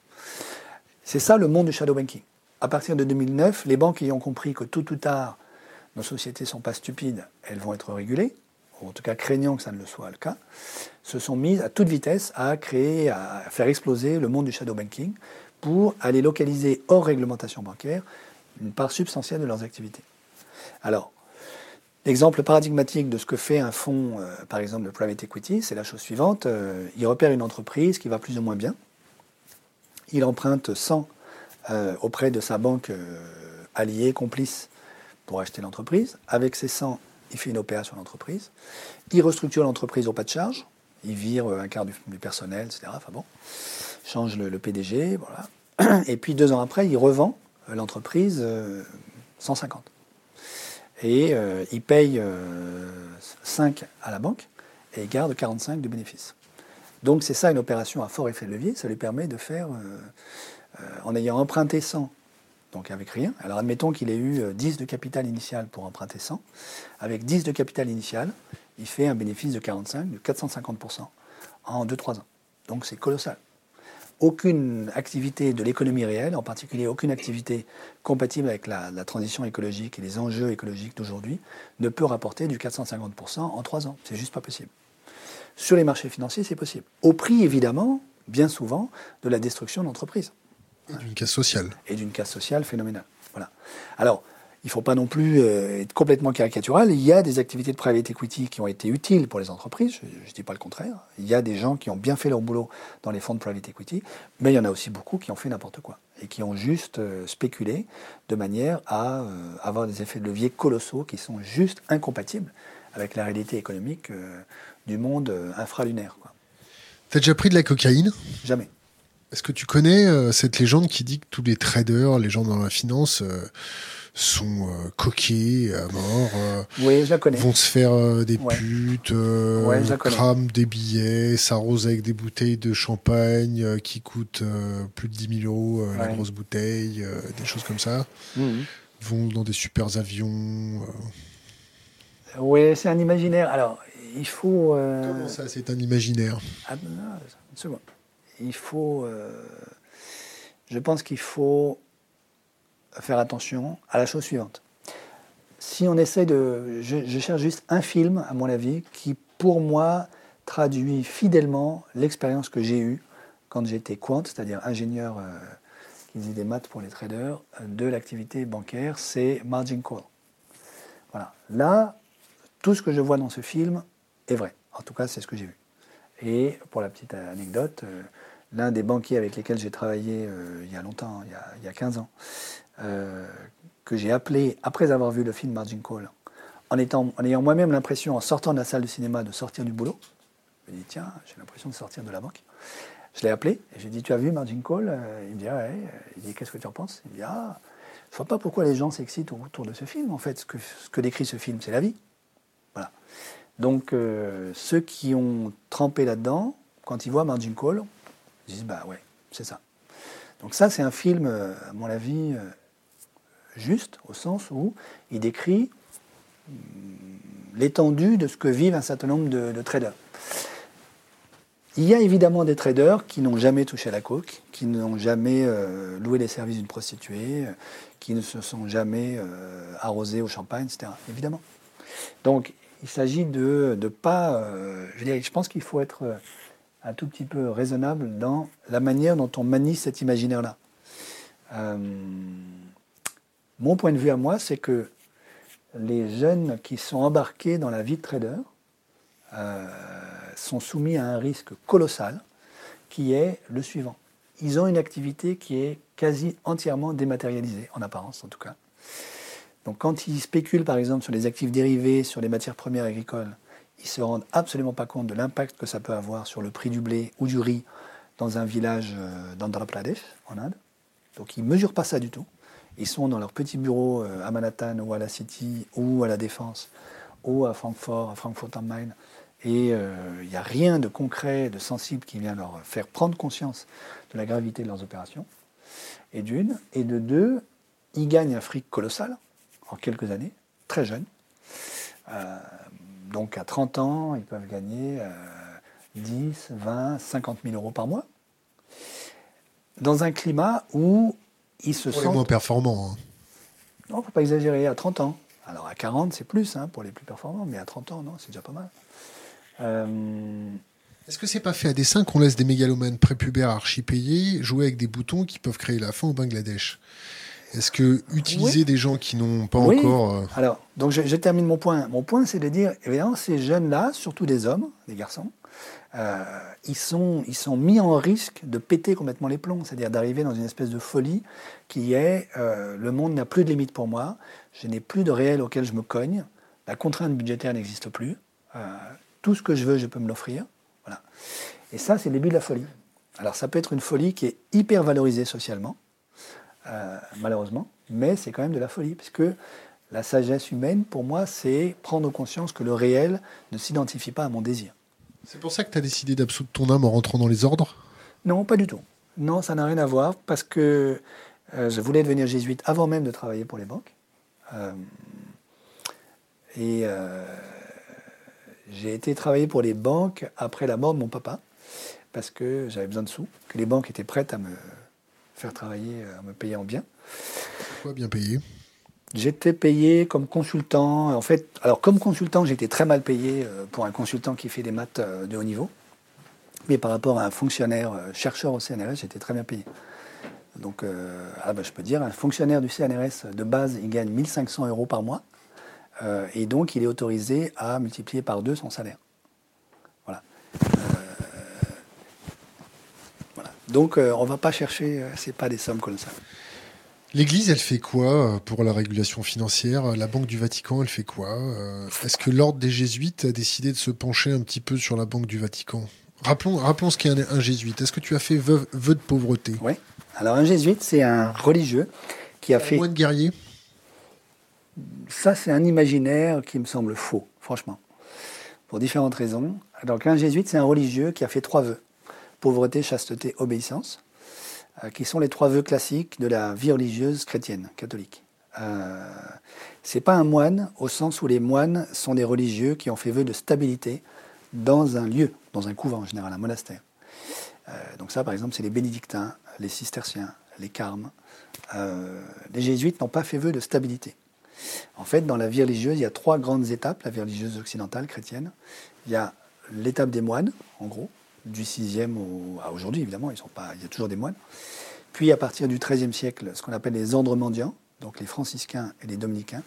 B: C'est ça le monde du shadow banking. À partir de 2009, les banques ayant compris que tout ou tard, nos sociétés ne sont pas stupides, elles vont être régulées, ou en tout cas craignant que ça ne le soit le cas, se sont mises à toute vitesse à créer, à faire exploser le monde du shadow banking pour aller localiser hors réglementation bancaire une part substantielle de leurs activités. Alors, l'exemple paradigmatique de ce que fait un fonds, euh, par exemple de private equity, c'est la chose suivante. Euh, il repère une entreprise qui va plus ou moins bien. Il emprunte 100 euh, auprès de sa banque alliée, complice, pour acheter l'entreprise. Avec ces 100, il fait une opération d'entreprise. Il restructure l'entreprise au pas de charge. Il vire un quart du, personnel, etc. Enfin bon change le, PDG, voilà. Et puis deux ans après, il revend euh, l'entreprise 150. Euh, et euh, il paye 5 à la banque et il garde 45 de bénéfices. Donc c'est ça une opération à fort effet de levier. Ça lui permet de faire, en ayant emprunté 100, donc avec rien. Alors admettons qu'il ait eu 10 de capital initial pour emprunter 100. Avec 10 de capital initial, il fait un bénéfice de 45, de 450% en 2-3 ans. Donc c'est colossal aucune activité de l'économie réelle, en particulier aucune activité compatible avec la, transition écologique et les enjeux écologiques d'aujourd'hui, ne peut rapporter du 450% en trois ans. C'est juste pas possible. Sur les marchés financiers, c'est possible. Au prix, évidemment, bien souvent, de la destruction d'entreprises.
A: Et d'une casse sociale.
B: Et d'une casse sociale phénoménale. Voilà. Alors, il ne faut pas non plus euh, être complètement caricatural. Il y a des activités de private equity qui ont été utiles pour les entreprises, je ne dis pas le contraire. Il y a des gens qui ont bien fait leur boulot dans les fonds de private equity, mais il y en a aussi beaucoup qui ont fait n'importe quoi et qui ont juste euh, spéculé de manière à euh, avoir des effets de levier colossaux qui sont juste incompatibles avec la réalité économique du monde infralunaire.
A: Tu as déjà pris de la cocaïne?
B: Jamais.
A: Est-ce que tu connais cette légende qui dit que tous les traders, les gens dans la finance sont euh, coqués à mort. Euh,
B: oui, je la connais.
A: Vont se faire euh, des putes, crament des billets, s'arrosent avec des bouteilles de champagne qui coûtent plus de 10 000 euros la grosse bouteille, des choses comme ça. Mhm. Vont dans des super avions.
B: Oui, c'est un imaginaire. Alors, il faut.
A: Comment ça, c'est un imaginaire?
B: Ah, non, une seconde. Il faut. je pense qu'il faut faire attention à la chose suivante. Si on essaie de... Je, cherche juste un film, à mon avis, qui, pour moi, traduit fidèlement l'expérience que j'ai eue quand j'étais quant, c'est-à-dire ingénieur euh, qui faisait des maths pour les traders, euh, de l'activité bancaire, c'est Margin Call. Voilà. Là, tout ce que je vois dans ce film est vrai. En tout cas, c'est ce que j'ai vu. Et pour la petite anecdote, euh, l'un des banquiers avec lesquels j'ai travaillé il y a longtemps, il y a, il y a 15 ans, euh, que j'ai appelé, après avoir vu le film Margin Call, en, étant, en ayant moi-même l'impression, en sortant de la salle de cinéma, de sortir du boulot. Je me dis, tiens, j'ai l'impression de sortir de la banque. Je l'ai appelé et j'ai dit, tu as vu Margin Call? Euh, Il me dit, ah ouais. Il dit, qu'est-ce que tu en penses? Il me dit, ah, je ne vois pas pourquoi les gens s'excitent autour de ce film. En fait, ce que, ce que décrit ce film, c'est la vie. Voilà. Donc, euh, ceux qui ont trempé là-dedans, quand ils voient Margin Call, ils disent, bah ouais, c'est ça. Donc ça, c'est un film, à mon avis, juste, au sens où il décrit l'étendue de ce que vivent un certain nombre de traders. Il y a évidemment des traders qui n'ont jamais touché la coke, qui n'ont jamais euh, loué les services d'une prostituée, euh, qui ne se sont jamais euh, arrosés au champagne, etc. Évidemment. Donc, il s'agit de ne pas. je, dire, je pense qu'il faut être un tout petit peu raisonnable dans la manière dont on manie cet imaginaire-là. Mon point de vue à moi, c'est que les jeunes qui sont embarqués dans la vie de trader, sont soumis à un risque colossal qui est le suivant. Ils ont une activité qui est quasi entièrement dématérialisée, en apparence en tout cas. Donc quand ils spéculent par exemple sur les actifs dérivés, sur les matières premières agricoles, ils se rendent absolument pas compte de l'impact que ça peut avoir sur le prix du blé ou du riz dans un village euh, d'Andhra Pradesh, en Inde. Donc ils ne mesurent pas ça du tout. Ils sont dans leur petit bureau euh, à Manhattan ou à la City ou à la Défense ou à Francfort, à Frankfurt am Main, et il euh, n'y a rien de concret, de sensible qui vient leur faire prendre conscience de la gravité de leurs opérations. Et d'une. Et de deux, ils gagnent un fric colossal en quelques années, très jeunes. Euh, donc à 30 ans, ils peuvent gagner 10, 20, 50 000 euros par mois. Dans un climat où ils se
A: pour
B: sentent.
A: les moins performants. Hein.
B: Non, il ne faut pas exagérer, à 30 ans. Alors à 40, c'est plus hein, pour les plus performants, mais à 30 ans, non, c'est déjà pas mal.
A: Euh, Est-ce que c'est pas fait à dessein qu'on laisse des mégalomanes prépubères archi-payés jouer avec des boutons qui peuvent créer la faim au Bangladesh? Est-ce que utiliser des gens qui n'ont pas encore. Euh,
B: Alors, donc je, termine mon point. Mon point, c'est de dire, évidemment, ces jeunes-là, surtout des hommes, des garçons, euh, ils, sont, ils sont mis en risque de péter complètement les plombs, c'est-à-dire d'arriver dans une espèce de folie qui est le monde n'a plus de limite pour moi, je n'ai plus de réel auquel je me cogne, la contrainte budgétaire n'existe plus tout ce que je veux, je peux me l'offrir. Voilà. Et ça, c'est le début de la folie. Alors ça peut être une folie qui est hyper valorisée socialement, euh, malheureusement, mais c'est quand même de la folie, puisque la sagesse humaine, pour moi, c'est prendre conscience que le réel ne s'identifie pas à mon désir.
A: C'est pour ça que tu as décidé d'absoudre ton âme en rentrant dans les ordres?
B: Non, pas du tout. Non, ça n'a rien à voir, parce que euh, je voulais devenir jésuite avant même de travailler pour les banques. Euh, et j'ai été travailler pour les banques après la mort de mon papa, parce que j'avais besoin de sous, que les banques étaient prêtes à me faire travailler, à me payer en bien.
A: Pourquoi bien payé
B: J'étais payé comme consultant. En fait, alors comme consultant, j'étais très mal payé euh, pour un consultant qui fait des maths euh, de haut niveau. Mais par rapport à un fonctionnaire euh, chercheur au CNRS, j'étais très bien payé. Donc, ah ben, je peux dire, un fonctionnaire du CNRS de base, il gagne 1500 euros par mois. Euh, et donc, il est autorisé à multiplier par deux son salaire. Voilà. Euh, voilà. Donc, euh, on ne va pas chercher, ce n'est pas des sommes comme ça.
A: L'Église, elle fait quoi pour la régulation financière? La Banque du Vatican, elle fait quoi Est-ce que l'ordre des jésuites a décidé de se pencher un petit peu sur la Banque du Vatican? Rappelons, rappelons ce qu'est un, jésuite. Est-ce que tu as fait vœu, de pauvreté?
B: Oui. Alors, un jésuite, c'est un religieux qui a fait.
A: Moins de guerrier?
B: Ça, c'est un imaginaire qui me semble faux, franchement, pour différentes raisons. Donc, un jésuite, c'est un religieux qui a fait trois vœux pauvreté, chasteté, obéissance, euh, qui sont les trois vœux classiques de la vie religieuse chrétienne, catholique. Euh, c'est pas un moine au sens où les moines sont des religieux qui ont fait vœu de stabilité dans un lieu, dans un couvent en général, un monastère. Euh, donc ça, par exemple, c'est les bénédictins, les cisterciens, les carmes. Euh, les jésuites n'ont pas fait vœu de stabilité. En fait, dans la vie religieuse, il y a trois grandes étapes, la vie religieuse occidentale, chrétienne. Il y a l'étape des moines, en gros, du 6e à aujourd'hui, évidemment, ils sont pas, il y a toujours des moines. Puis, à partir du XIIIe siècle, ce qu'on appelle les ordres mendiants, donc les franciscains et les dominicains,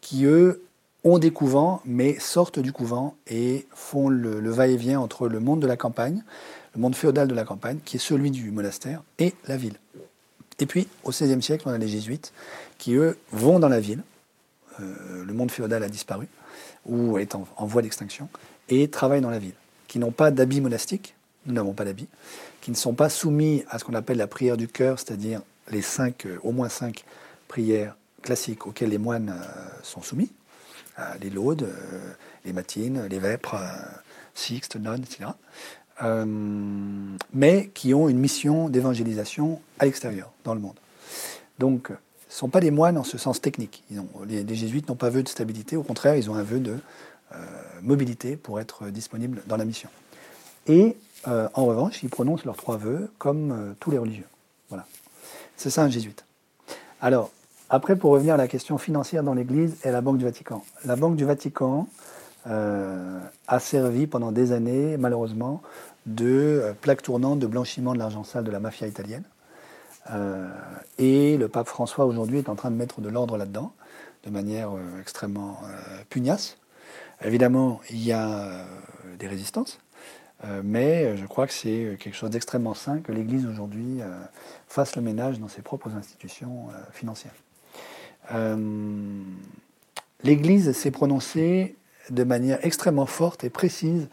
B: qui, eux, ont des couvents, mais sortent du couvent et font le, va-et-vient entre le monde de la campagne, le monde féodal de la campagne, qui est celui du monastère, et la ville. Et puis, au XVIe siècle, on a les jésuites, qui, eux, vont dans la ville, le monde féodal a disparu, ou est en, voie d'extinction, et travaillent dans la ville, qui n'ont pas d'habits monastiques, nous n'avons pas d'habits, qui ne sont pas soumis à ce qu'on appelle la prière du cœur, c'est-à-dire les cinq, au moins cinq prières classiques auxquelles les moines sont soumis, les laudes, les matines, les vêpres, sixtes, nonnes, etc. mais qui ont une mission d'évangélisation à l'extérieur, dans le monde. Donc, ne sont pas des moines en ce sens technique. les, jésuites n'ont pas vœu de stabilité, au contraire, ils ont un vœu de euh, mobilité pour être disponibles dans la mission. Et euh, en revanche, ils prononcent leurs trois vœux comme euh, tous les religieux. Voilà. C'est ça un jésuite. Alors, après, pour revenir à la question financière dans l'Église et la Banque du Vatican. La Banque du Vatican a servi pendant des années, malheureusement, de plaque tournante de blanchiment de l'argent sale de la mafia italienne. Euh, et le pape François aujourd'hui est en train de mettre de l'ordre là-dedans, de manière euh, extrêmement euh, pugnace. Évidemment, il y a des résistances, mais je crois que c'est quelque chose d'extrêmement sain que l'Église aujourd'hui fasse le ménage dans ses propres institutions financières. L'Église s'est prononcée de manière extrêmement forte et précise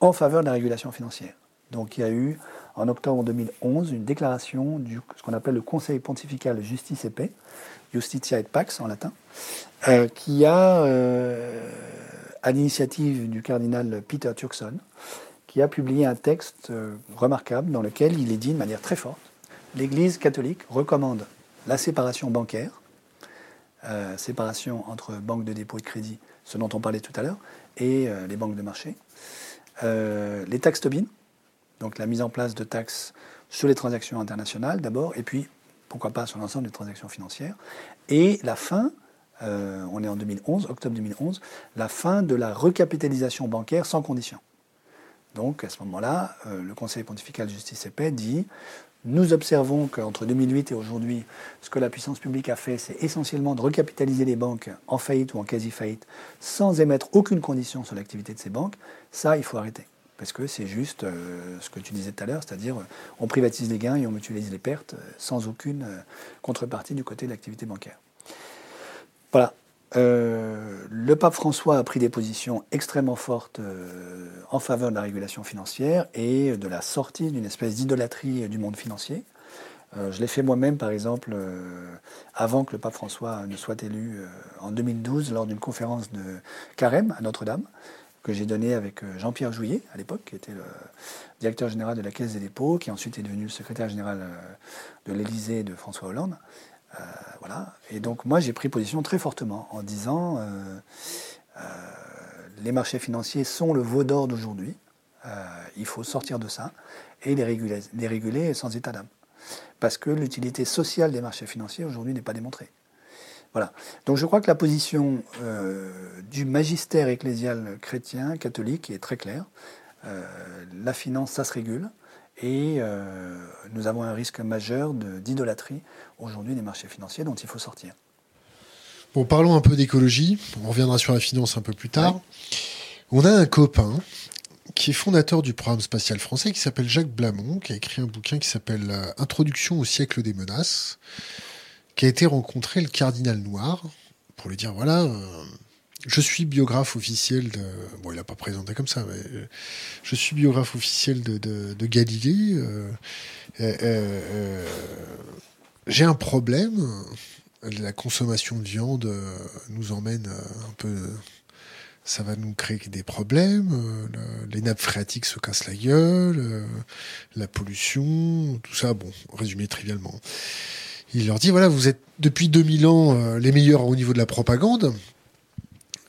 B: en faveur de la régulation financière. Donc il y a eu en octobre 2011 une déclaration du ce qu'on appelle le Conseil pontifical Justice et Paix, Justitia et Pax en latin, euh, qui a, euh, à l'initiative du cardinal Peter Turkson, qui a publié un texte euh, remarquable dans lequel il est dit de manière très forte l'Église catholique recommande la séparation bancaire, séparation entre banques de dépôt et de crédit, ce dont on parlait tout à l'heure, et les banques de marché, les taxes Tobin, donc la mise en place de taxes sur les transactions internationales d'abord, et puis pourquoi pas sur l'ensemble des transactions financières. Et la fin, euh, on est en 2011, octobre 2011, la fin de la recapitalisation bancaire sans condition. Donc à ce moment-là, euh, le Conseil pontifical de justice et paix dit nous observons qu'entre 2008 et aujourd'hui, ce que la puissance publique a fait, c'est essentiellement de recapitaliser les banques en faillite ou en quasi-faillite sans émettre aucune condition sur l'activité de ces banques. Ça, il faut arrêter parce que c'est juste euh, ce que tu disais tout à l'heure, c'est-à-dire on privatise les gains et on mutualise les pertes euh, sans aucune euh, contrepartie du côté de l'activité bancaire. Voilà. Le pape François a pris des positions extrêmement fortes en faveur de la régulation financière et de la sortie d'une espèce d'idolâtrie du monde financier. je l'ai fait moi-même, par exemple, avant que le pape François ne soit élu en 2012 lors d'une conférence de Carême à Notre-Dame que j'ai donné avec euh, Jean-Pierre Jouillet, à l'époque, qui était le directeur général de la Caisse des dépôts, qui ensuite est devenu le secrétaire général euh, de l'Élysée de François Hollande. Euh, voilà. Et donc moi, j'ai pris position très fortement en disant les marchés financiers sont le veau d'or d'aujourd'hui. il faut sortir de ça et les réguler, les réguler sans état d'âme. Parce que l'utilité sociale des marchés financiers aujourd'hui n'est pas démontrée. Voilà. Donc je crois que la position euh, du magistère ecclésial chrétien, catholique, est très claire. Euh, la finance, ça se régule. Et euh, nous avons un risque majeur d'idolâtrie aujourd'hui des marchés financiers dont il faut sortir.
A: Bon, parlons un peu d'écologie. On reviendra sur la finance un peu plus tard. On a un copain qui est fondateur du programme spatial français qui s'appelle Jacques Blamont, qui a écrit un bouquin qui s'appelle Introduction au siècle des menaces qui a été rencontré le cardinal noir pour lui dire voilà, euh, je suis biographe officiel de. Bon, il n'a pas présenté comme ça, mais euh, je suis biographe officiel de, de, Galilée. Euh, j'ai un problème. La consommation de viande nous emmène un peu ça va nous créer des problèmes. les nappes phréatiques se cassent la gueule, la pollution, tout ça. Bon, résumé trivialement. Il leur dit voilà, vous êtes depuis 2000 ans euh, les meilleurs au niveau de la propagande.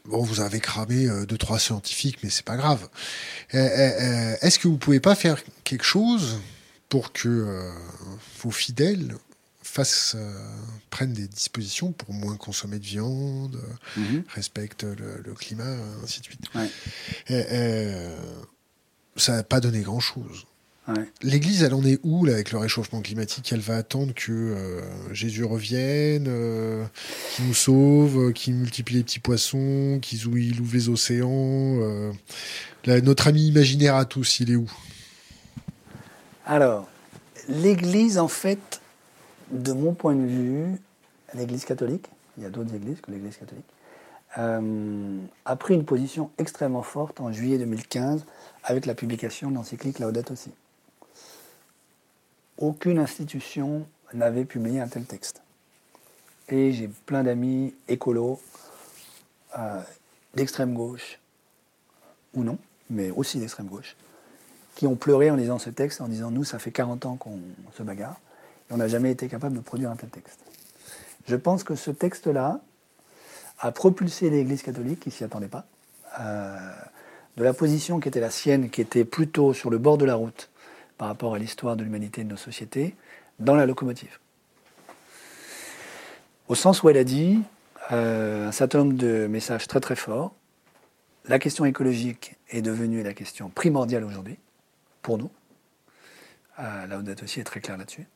A: Bon, vous avez cramé euh, deux trois scientifiques, mais c'est pas grave. Euh, est-ce que vous pouvez pas faire quelque chose pour que vos fidèles fassent, prennent des dispositions pour moins consommer de viande, mhm. respectent le, climat, ainsi de suite. ça n'a pas donné grand-chose. L'Église, elle en est où là, avec le réchauffement climatique? Elle va attendre que euh, Jésus revienne, euh, qu'il nous sauve, euh, qu'il multiplie les petits poissons, qu'il ouvre les océans. notre ami imaginaire à tous, il est où?
B: Alors, l'Église, en fait, de mon point de vue, l'Église catholique, il y a d'autres églises que l'Église catholique, a pris une position extrêmement forte en juillet 2015 avec la publication de l'encyclique Laudato Si. Aucune institution n'avait publié un tel texte. Et j'ai plein d'amis écolos, euh, d'extrême gauche, ou non, mais aussi d'extrême gauche, qui ont pleuré en lisant ce texte, en disant Nous, ça fait 40 ans qu'on se bagarre, on n'a jamais été capable de produire un tel texte. Je pense que ce texte-là a propulsé l'Église catholique, qui s'y attendait pas, euh, de la position qui était la sienne, qui était plutôt sur le bord de la route par rapport à l'histoire de l'humanité et de nos sociétés, dans la locomotive. Au sens où elle a dit euh, un certain nombre de messages très très forts. La question écologique est devenue la question primordiale aujourd'hui, pour nous. Euh, la Laudato aussi est très clair là-dessus.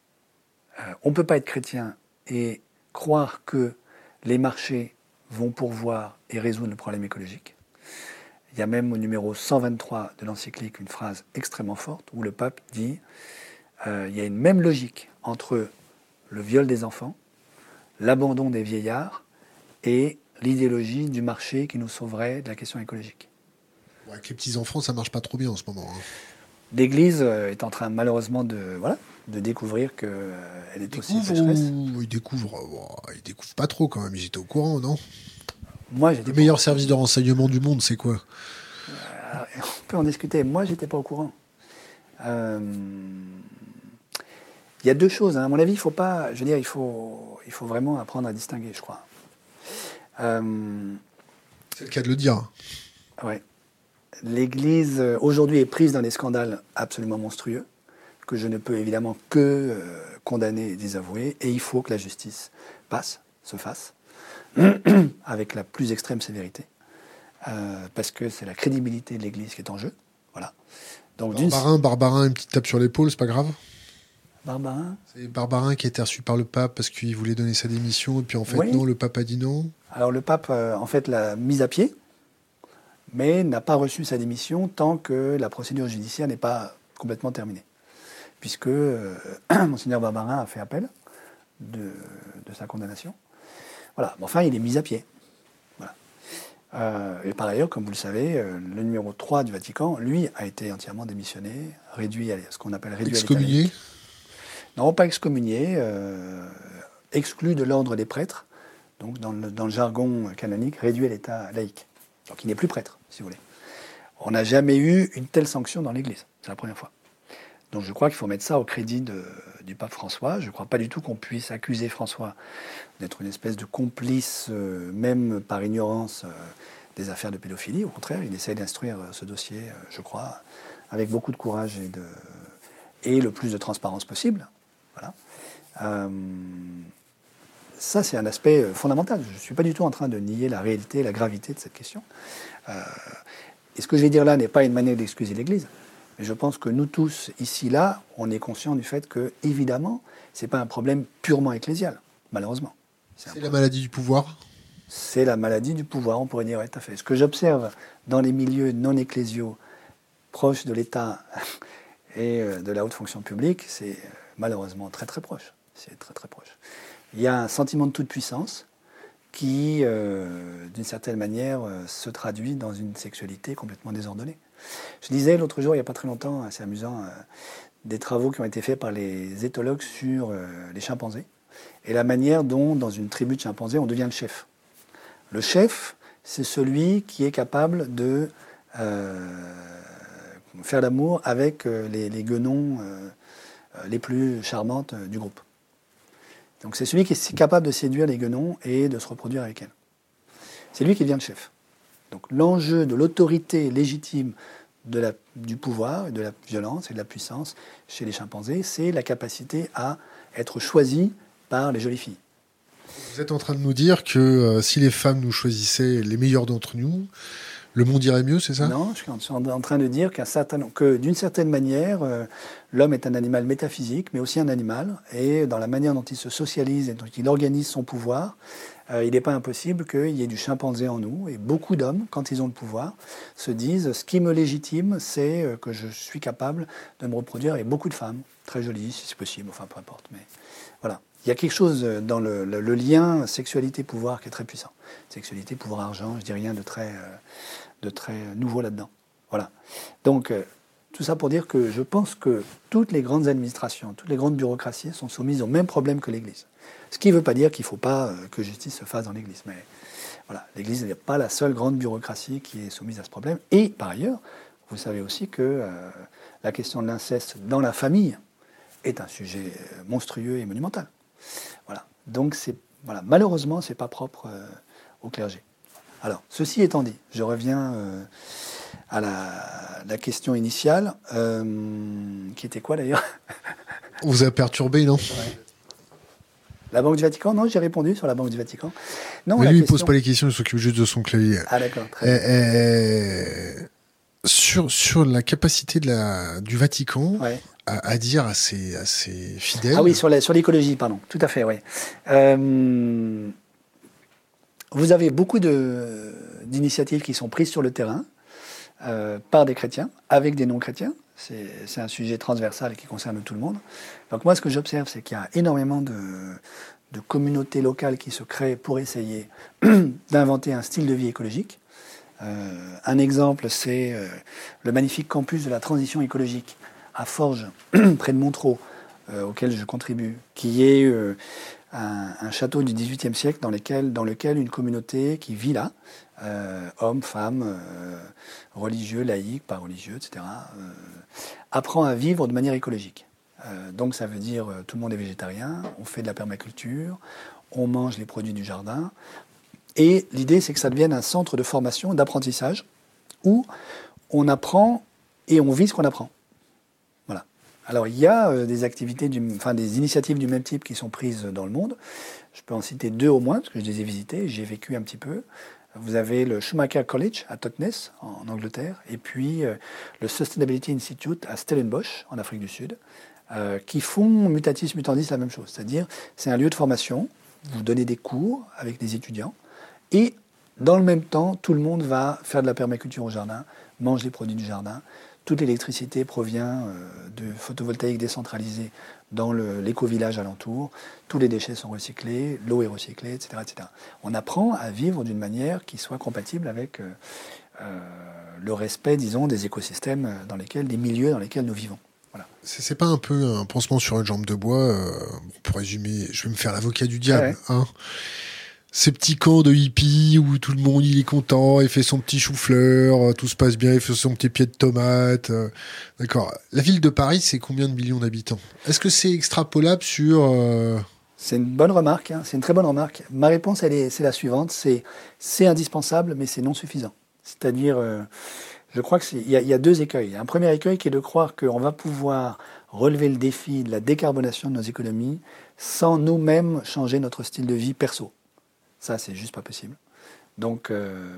B: Euh, on ne peut pas être chrétien et croire que les marchés vont pourvoir et résoudre le problème écologique. Il y a même au numéro 123 de l'encyclique une phrase extrêmement forte où le pape dit euh, il y a une même logique entre le viol des enfants, l'abandon des vieillards et l'idéologie du marché qui nous sauverait de la question écologique.
A: avec les petits-enfants, ça marche pas trop bien en ce moment. Hein.
B: L'Église euh, est en train malheureusement de, voilà, de découvrir qu'elle euh, est aussi pécheresse.
A: Ils découvrent, ils découvrent pas trop quand même, ils étaient au courant, non?
B: Moi,
A: le meilleur service de renseignement du monde, c'est quoi?
B: Euh, On peut en discuter. Moi, j'étais pas au courant. Euh, il y a deux choses. Hein. À mon avis, il faut pas. Je veux dire, il faut, il faut vraiment apprendre à distinguer, je crois.
A: Euh, c'est le cas de le dire.
B: Ouais. L'Église aujourd'hui est prise dans des scandales absolument monstrueux que je ne peux évidemment que condamner et désavouer. Et il faut que la justice passe, se fasse. avec la plus extrême sévérité, euh, parce que c'est la crédibilité de l'Église qui est en jeu. Voilà.
A: Donc, Barbarin, Barbarin, une petite tape sur l'épaule, c'est pas grave?
B: Barbarin?
A: C'est Barbarin qui a été reçu par le pape parce qu'il voulait donner sa démission, et puis en fait, non, le pape a dit non.
B: Alors le pape, euh, en fait, l'a mise à pied, mais n'a pas reçu sa démission tant que la procédure judiciaire n'est pas complètement terminée. Puisque euh, Monseigneur Barbarin a fait appel de sa condamnation. Voilà. enfin, il est mis à pied. Euh, et par ailleurs, comme vous le savez, euh, le numéro 3 du Vatican, lui, a été entièrement démissionné, réduit à ce qu'on appelle réduit
A: excommunié
B: Non, pas excommunié, euh, exclu de l'ordre des prêtres, donc dans le, dans le, jargon canonique, réduit à l'état laïque. Donc il n'est plus prêtre, si vous voulez. On n'a jamais eu une telle sanction dans l'Église, c'est la première fois. Donc je crois qu'il faut mettre ça au crédit du pape François. Je ne crois pas du tout qu'on puisse accuser François d'être une espèce de complice, euh, même par ignorance, euh, des affaires de pédophilie. Au contraire, il essaye d'instruire euh, ce dossier, je crois, avec beaucoup de courage et, le plus de transparence possible. Voilà. ça, c'est un aspect fondamental. Je ne suis pas du tout en train de nier la réalité la gravité de cette question. et ce que je vais dire là n'est pas une manière d'excuser l'Église. Mais je pense que nous tous, ici, là, on est conscients du fait que, évidemment, ce n'est pas un problème purement ecclésial, malheureusement.
A: C'est la maladie du pouvoir
B: C'est la maladie du pouvoir, on pourrait dire, oui, tout à fait. Ce que j'observe dans les milieux non ecclésiaux, proches de l'État et euh, de la haute fonction publique, c'est euh, malheureusement très très proche. C'est très très proche. Il y a un sentiment de toute puissance qui, euh, d'une certaine manière, se traduit dans une sexualité complètement désordonnée. Je disais l'autre jour, il n'y a pas très longtemps, assez amusant, euh, des travaux qui ont été faits par les éthologues sur euh, les chimpanzés et la manière dont, dans une tribu de chimpanzés, on devient le chef. Le chef, c'est celui qui est capable de euh, faire l'amour avec les, guenons les plus charmantes du groupe. Donc c'est celui qui est capable de séduire les guenons et de se reproduire avec elles. C'est lui qui devient le chef. Donc l'enjeu de l'autorité légitime de la, du pouvoir, de la violence et de la puissance chez les chimpanzés, c'est la capacité à être choisi par les jolies filles.
A: Vous êtes en train de nous dire que euh, si les femmes nous choisissaient les meilleurs d'entre nous, le monde irait mieux, c'est ça?
B: Non, je suis en train de dire certain, que d'une certaine manière, euh, l'homme est un animal métaphysique, mais aussi un animal, et dans la manière dont il se socialise et dont il organise son pouvoir, il n'est pas impossible qu'il y ait du chimpanzé en nous. Et beaucoup d'hommes, quand ils ont le pouvoir, se disent ce qui me légitime, c'est euh, que je suis capable de me reproduire avec beaucoup de femmes, très jolies si c'est possible, enfin peu importe. Mais voilà. il y a quelque chose dans le, lien sexualité-pouvoir qui est très puissant. Sexualité, pouvoir, argent, je dis rien de très, euh, de très nouveau là-dedans. Voilà. Donc, euh, tout ça pour dire que je pense que toutes les grandes administrations, toutes les grandes bureaucraties sont soumises au même problème que l'Église. Ce qui ne veut pas dire qu'il ne faut pas euh, que justice se fasse dans l'Église. Mais voilà, l'Église n'est pas la seule grande bureaucratie qui est soumise à ce problème. Et par ailleurs, vous savez aussi que la question de l'inceste dans la famille est un sujet monstrueux et monumental. Voilà. Donc voilà, malheureusement, c'est pas propre euh, au clergé. Alors, ceci étant dit, je reviens euh, à la, question initiale, euh, qui était quoi d'ailleurs
A: On vous a perturbé, non?
B: La Banque du Vatican? Non, j'ai répondu sur la Banque du Vatican.
A: Non, Mais lui, il ne pose pas les questions, il s'occupe juste de son clavier.
B: Ah d'accord, très bien.
A: Sur, sur la capacité de la, du Vatican à, dire à ses, à ses, fidèles.
B: Ah oui, sur l'écologie, pardon, tout à fait, oui. Euh, vous avez beaucoup d'initiatives qui sont prises sur le terrain euh, par des chrétiens, avec des non-chrétiens. C'est un sujet transversal qui concerne tout le monde. Donc moi, ce que j'observe, c'est qu'il y a énormément de, communautés locales qui se créent pour essayer d'inventer un style de vie écologique. Euh, un exemple, c'est euh, le magnifique campus de la transition écologique à Forges, près de Montreux, auquel je contribue, qui est un, château du XVIIIe siècle dans, lequel une communauté qui vit là, hommes, femmes, religieux, laïcs, pas religieux, etc., apprend à vivre de manière écologique. donc ça veut dire tout le monde est végétarien, on fait de la permaculture, on mange les produits du jardin, et l'idée, c'est que ça devienne un centre de formation, d'apprentissage, où on apprend et on vit ce qu'on apprend. Voilà. Alors, il y a euh, des activités, enfin des initiatives du même type qui sont prises dans le monde. Je peux en citer deux au moins, parce que je les ai visitées, j'ai vécu un petit peu. Vous avez le Schumacher College à Totnes, en Angleterre, et puis euh, le Sustainability Institute à Stellenbosch, en Afrique du Sud, euh, qui font mutatis mutandis la même chose. C'est-à-dire, c'est un lieu de formation, vous donnez des cours avec des étudiants, et dans le même temps, tout le monde va faire de la permaculture au jardin, mange les produits du jardin. Toute l'électricité provient euh, de photovoltaïque décentralisé dans l'éco-village alentour. Tous les déchets sont recyclés, l'eau est recyclée, etc., etc. On apprend à vivre d'une manière qui soit compatible avec euh, euh, le respect, disons, des écosystèmes dans lesquels, des milieux dans lesquels nous vivons. Voilà.
A: C'est pas un peu un pansement sur une jambe de bois, pour résumer, je vais me faire l'avocat du diable. Hein ces petits camps de hippies où tout le monde il est content, il fait son petit chou-fleur, euh, tout se passe bien, il fait son petit pied de tomate. Euh, d'accord. La ville de Paris, c'est combien de millions d'habitants? Est-ce que c'est extrapolable sur euh,
B: C'est une bonne remarque. Hein. c'est une très bonne remarque. Ma réponse, elle est, c'est la suivante. C'est, indispensable, mais c'est non suffisant. C'est-à-dire, je crois qu'il y, y, a deux écueils. Un premier écueil qui est de croire qu'on va pouvoir relever le défi de la décarbonation de nos économies sans nous-mêmes changer notre style de vie perso. Ça, c'est juste pas possible. Donc, euh,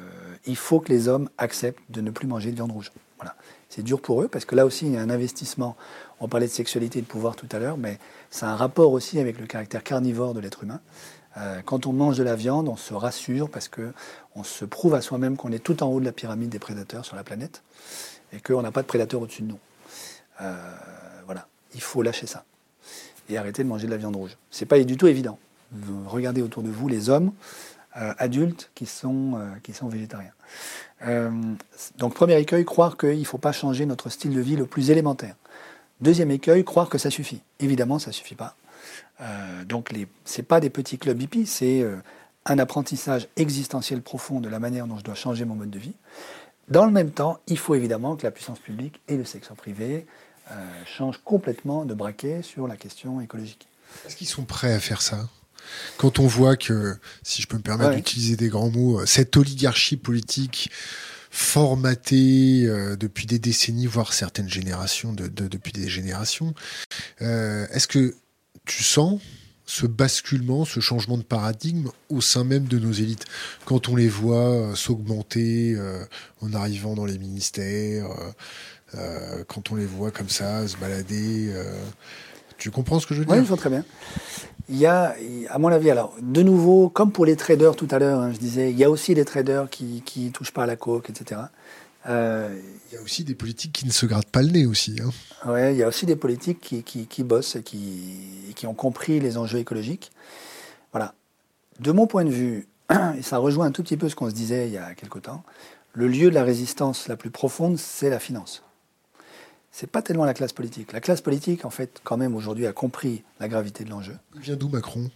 B: il faut que les hommes acceptent de ne plus manger de viande rouge. Voilà. C'est dur pour eux parce que là aussi, il y a un investissement. On parlait de sexualité et de pouvoir tout à l'heure, mais ça a un rapport aussi avec le caractère carnivore de l'être humain. Euh, quand on mange de la viande, on se rassure parce que on se prouve à soi-même qu'on est tout en haut de la pyramide des prédateurs sur la planète et qu'on n'a pas de prédateurs au-dessus de nous. Euh, voilà, il faut lâcher ça et arrêter de manger de la viande rouge. C'est pas du tout évident regardez autour de vous les hommes euh, adultes qui sont, euh, qui sont végétariens. Euh, donc premier écueil, croire qu'il ne faut pas changer notre style de vie le plus élémentaire. Deuxième écueil, croire que ça suffit. Évidemment, ça ne suffit pas. donc ce n'est pas des petits clubs hippies, c'est un apprentissage existentiel profond de la manière dont je dois changer mon mode de vie. Dans le même temps, il faut évidemment que la puissance publique et le secteur privé changent complètement de braquet sur la question écologique.
A: Est-ce qu'ils sont prêts à faire ça? Quand on voit que, si je peux me permettre d'utiliser des grands mots, euh, cette oligarchie politique formatée euh, depuis des décennies, voire certaines générations, de, depuis des générations, euh, est-ce que tu sens ce basculement, ce changement de paradigme au sein même de nos élites? Quand on les voit s'augmenter en arrivant dans les ministères, quand on les voit comme ça se balader, tu comprends ce que je veux dire
B: Oui, je vois très bien il y a, à mon avis, alors, de nouveau, comme pour les traders tout à l'heure, hein, je disais, il y a aussi des traders qui ne touchent pas à la coke, etc.
A: Euh, il y a aussi des politiques qui ne se grattent pas le nez aussi. Hein.
B: Oui, il y a aussi des politiques qui, qui, bossent et qui, qui, ont compris les enjeux écologiques. Voilà. De mon point de vue, et ça rejoint un tout petit peu ce qu'on se disait il y a quelque temps, le lieu de la résistance la plus profonde, c'est la finance. C'est pas tellement la classe politique. La classe politique, en fait, quand même, aujourd'hui, a compris la gravité de l'enjeu.
A: Il vient d'où Macron?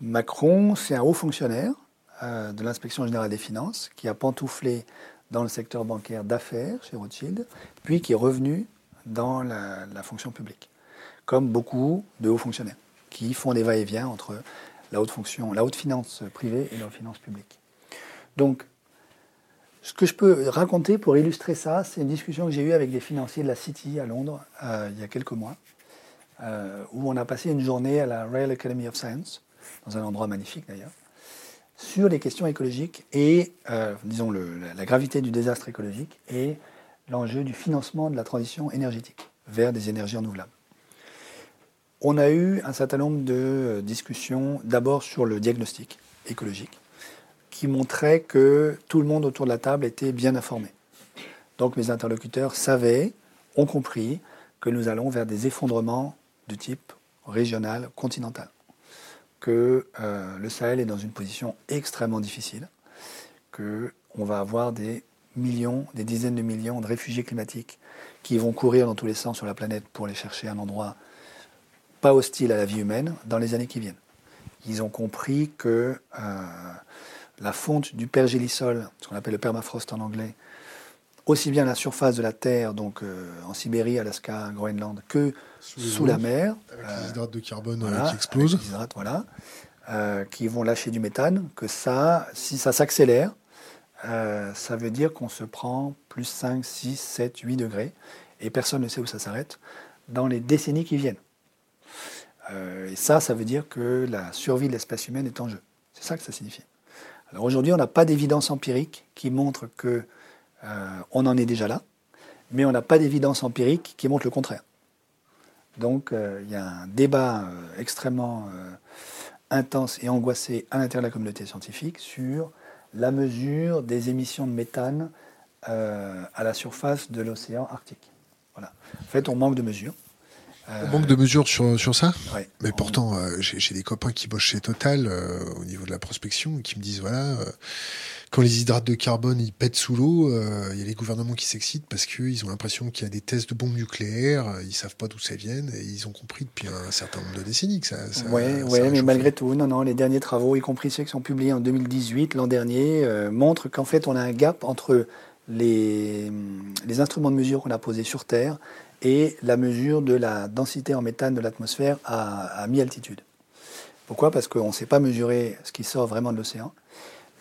B: Macron, c'est un haut fonctionnaire euh, de l'inspection générale des finances qui a pantouflé dans le secteur bancaire d'affaires chez Rothschild, puis qui est revenu dans la, fonction publique, comme beaucoup de hauts fonctionnaires qui font des va-et-vient entre la haute fonction, la haute finance privée et la finance publique. Donc, ce que je peux raconter pour illustrer ça, c'est une discussion que j'ai eue avec des financiers de la City à Londres euh, il y a quelques mois, euh, où on a passé une journée à la Royal Academy of Science, dans un endroit magnifique d'ailleurs, sur les questions écologiques et, euh, disons, la gravité du désastre écologique et l'enjeu du financement de la transition énergétique vers des énergies renouvelables. On a eu un certain nombre de discussions, d'abord sur le diagnostic écologique, qui montrait que tout le monde autour de la table était bien informé. Donc mes interlocuteurs savaient, ont compris que nous allons vers des effondrements de type régional, continental que euh, le Sahel est dans une position extrêmement difficile, qu'on va avoir des millions, des dizaines de millions de réfugiés climatiques qui vont courir dans tous les sens sur la planète pour aller chercher un endroit pas hostile à la vie humaine dans les années qui viennent. Ils ont compris que euh, la fonte du pergélisol, ce qu'on appelle le permafrost en anglais, aussi bien à la surface de la Terre, donc euh, en Sibérie, Alaska, Groenland, que sous, la mer.
A: Avec les hydrates de carbone euh, qui explosent.
B: Les hydrates, voilà. Euh, qui vont lâcher du méthane, que ça, si ça s'accélère, ça veut dire qu'on se prend plus 5, 6, 7, 8 degrés, et personne ne sait où ça s'arrête, dans les décennies qui viennent. et ça, ça veut dire que la survie de l'espèce humaine est en jeu. C'est ça que ça signifie. Alors aujourd'hui, on n'a pas d'évidence empirique qui montre que euh, on en est déjà là, mais on n'a pas d'évidence empirique qui montre le contraire. Donc euh, il y a un débat euh, extrêmement intense et angoissé à l'intérieur de la communauté scientifique sur la mesure des émissions de méthane à la surface de l'océan Arctique. Voilà. En fait, on manque de mesures.
A: On manque de mesures sur, sur ça Mais pourtant, j'ai des copains qui bossent chez Total au niveau de la prospection qui me disent voilà, quand les hydrates de carbone ils pètent sous l'eau, euh, il y a les gouvernements qui s'excitent parce qu'ils ont l'impression qu'il y a des tests de bombes nucléaires, euh, ils savent pas d'où ça vient et ils ont compris depuis un certain nombre de décennies que ça.
B: Oui, ouais, mais malgré tout, non, non, les derniers travaux, y compris ceux qui sont publiés en 2018, l'an dernier, euh, montrent qu'en fait on a un gap entre les, les instruments de mesure qu'on a posés sur Terre et la mesure de la densité en méthane de l'atmosphère à, mi-altitude. Pourquoi? Parce qu'on ne sait pas mesurer ce qui sort vraiment de l'océan.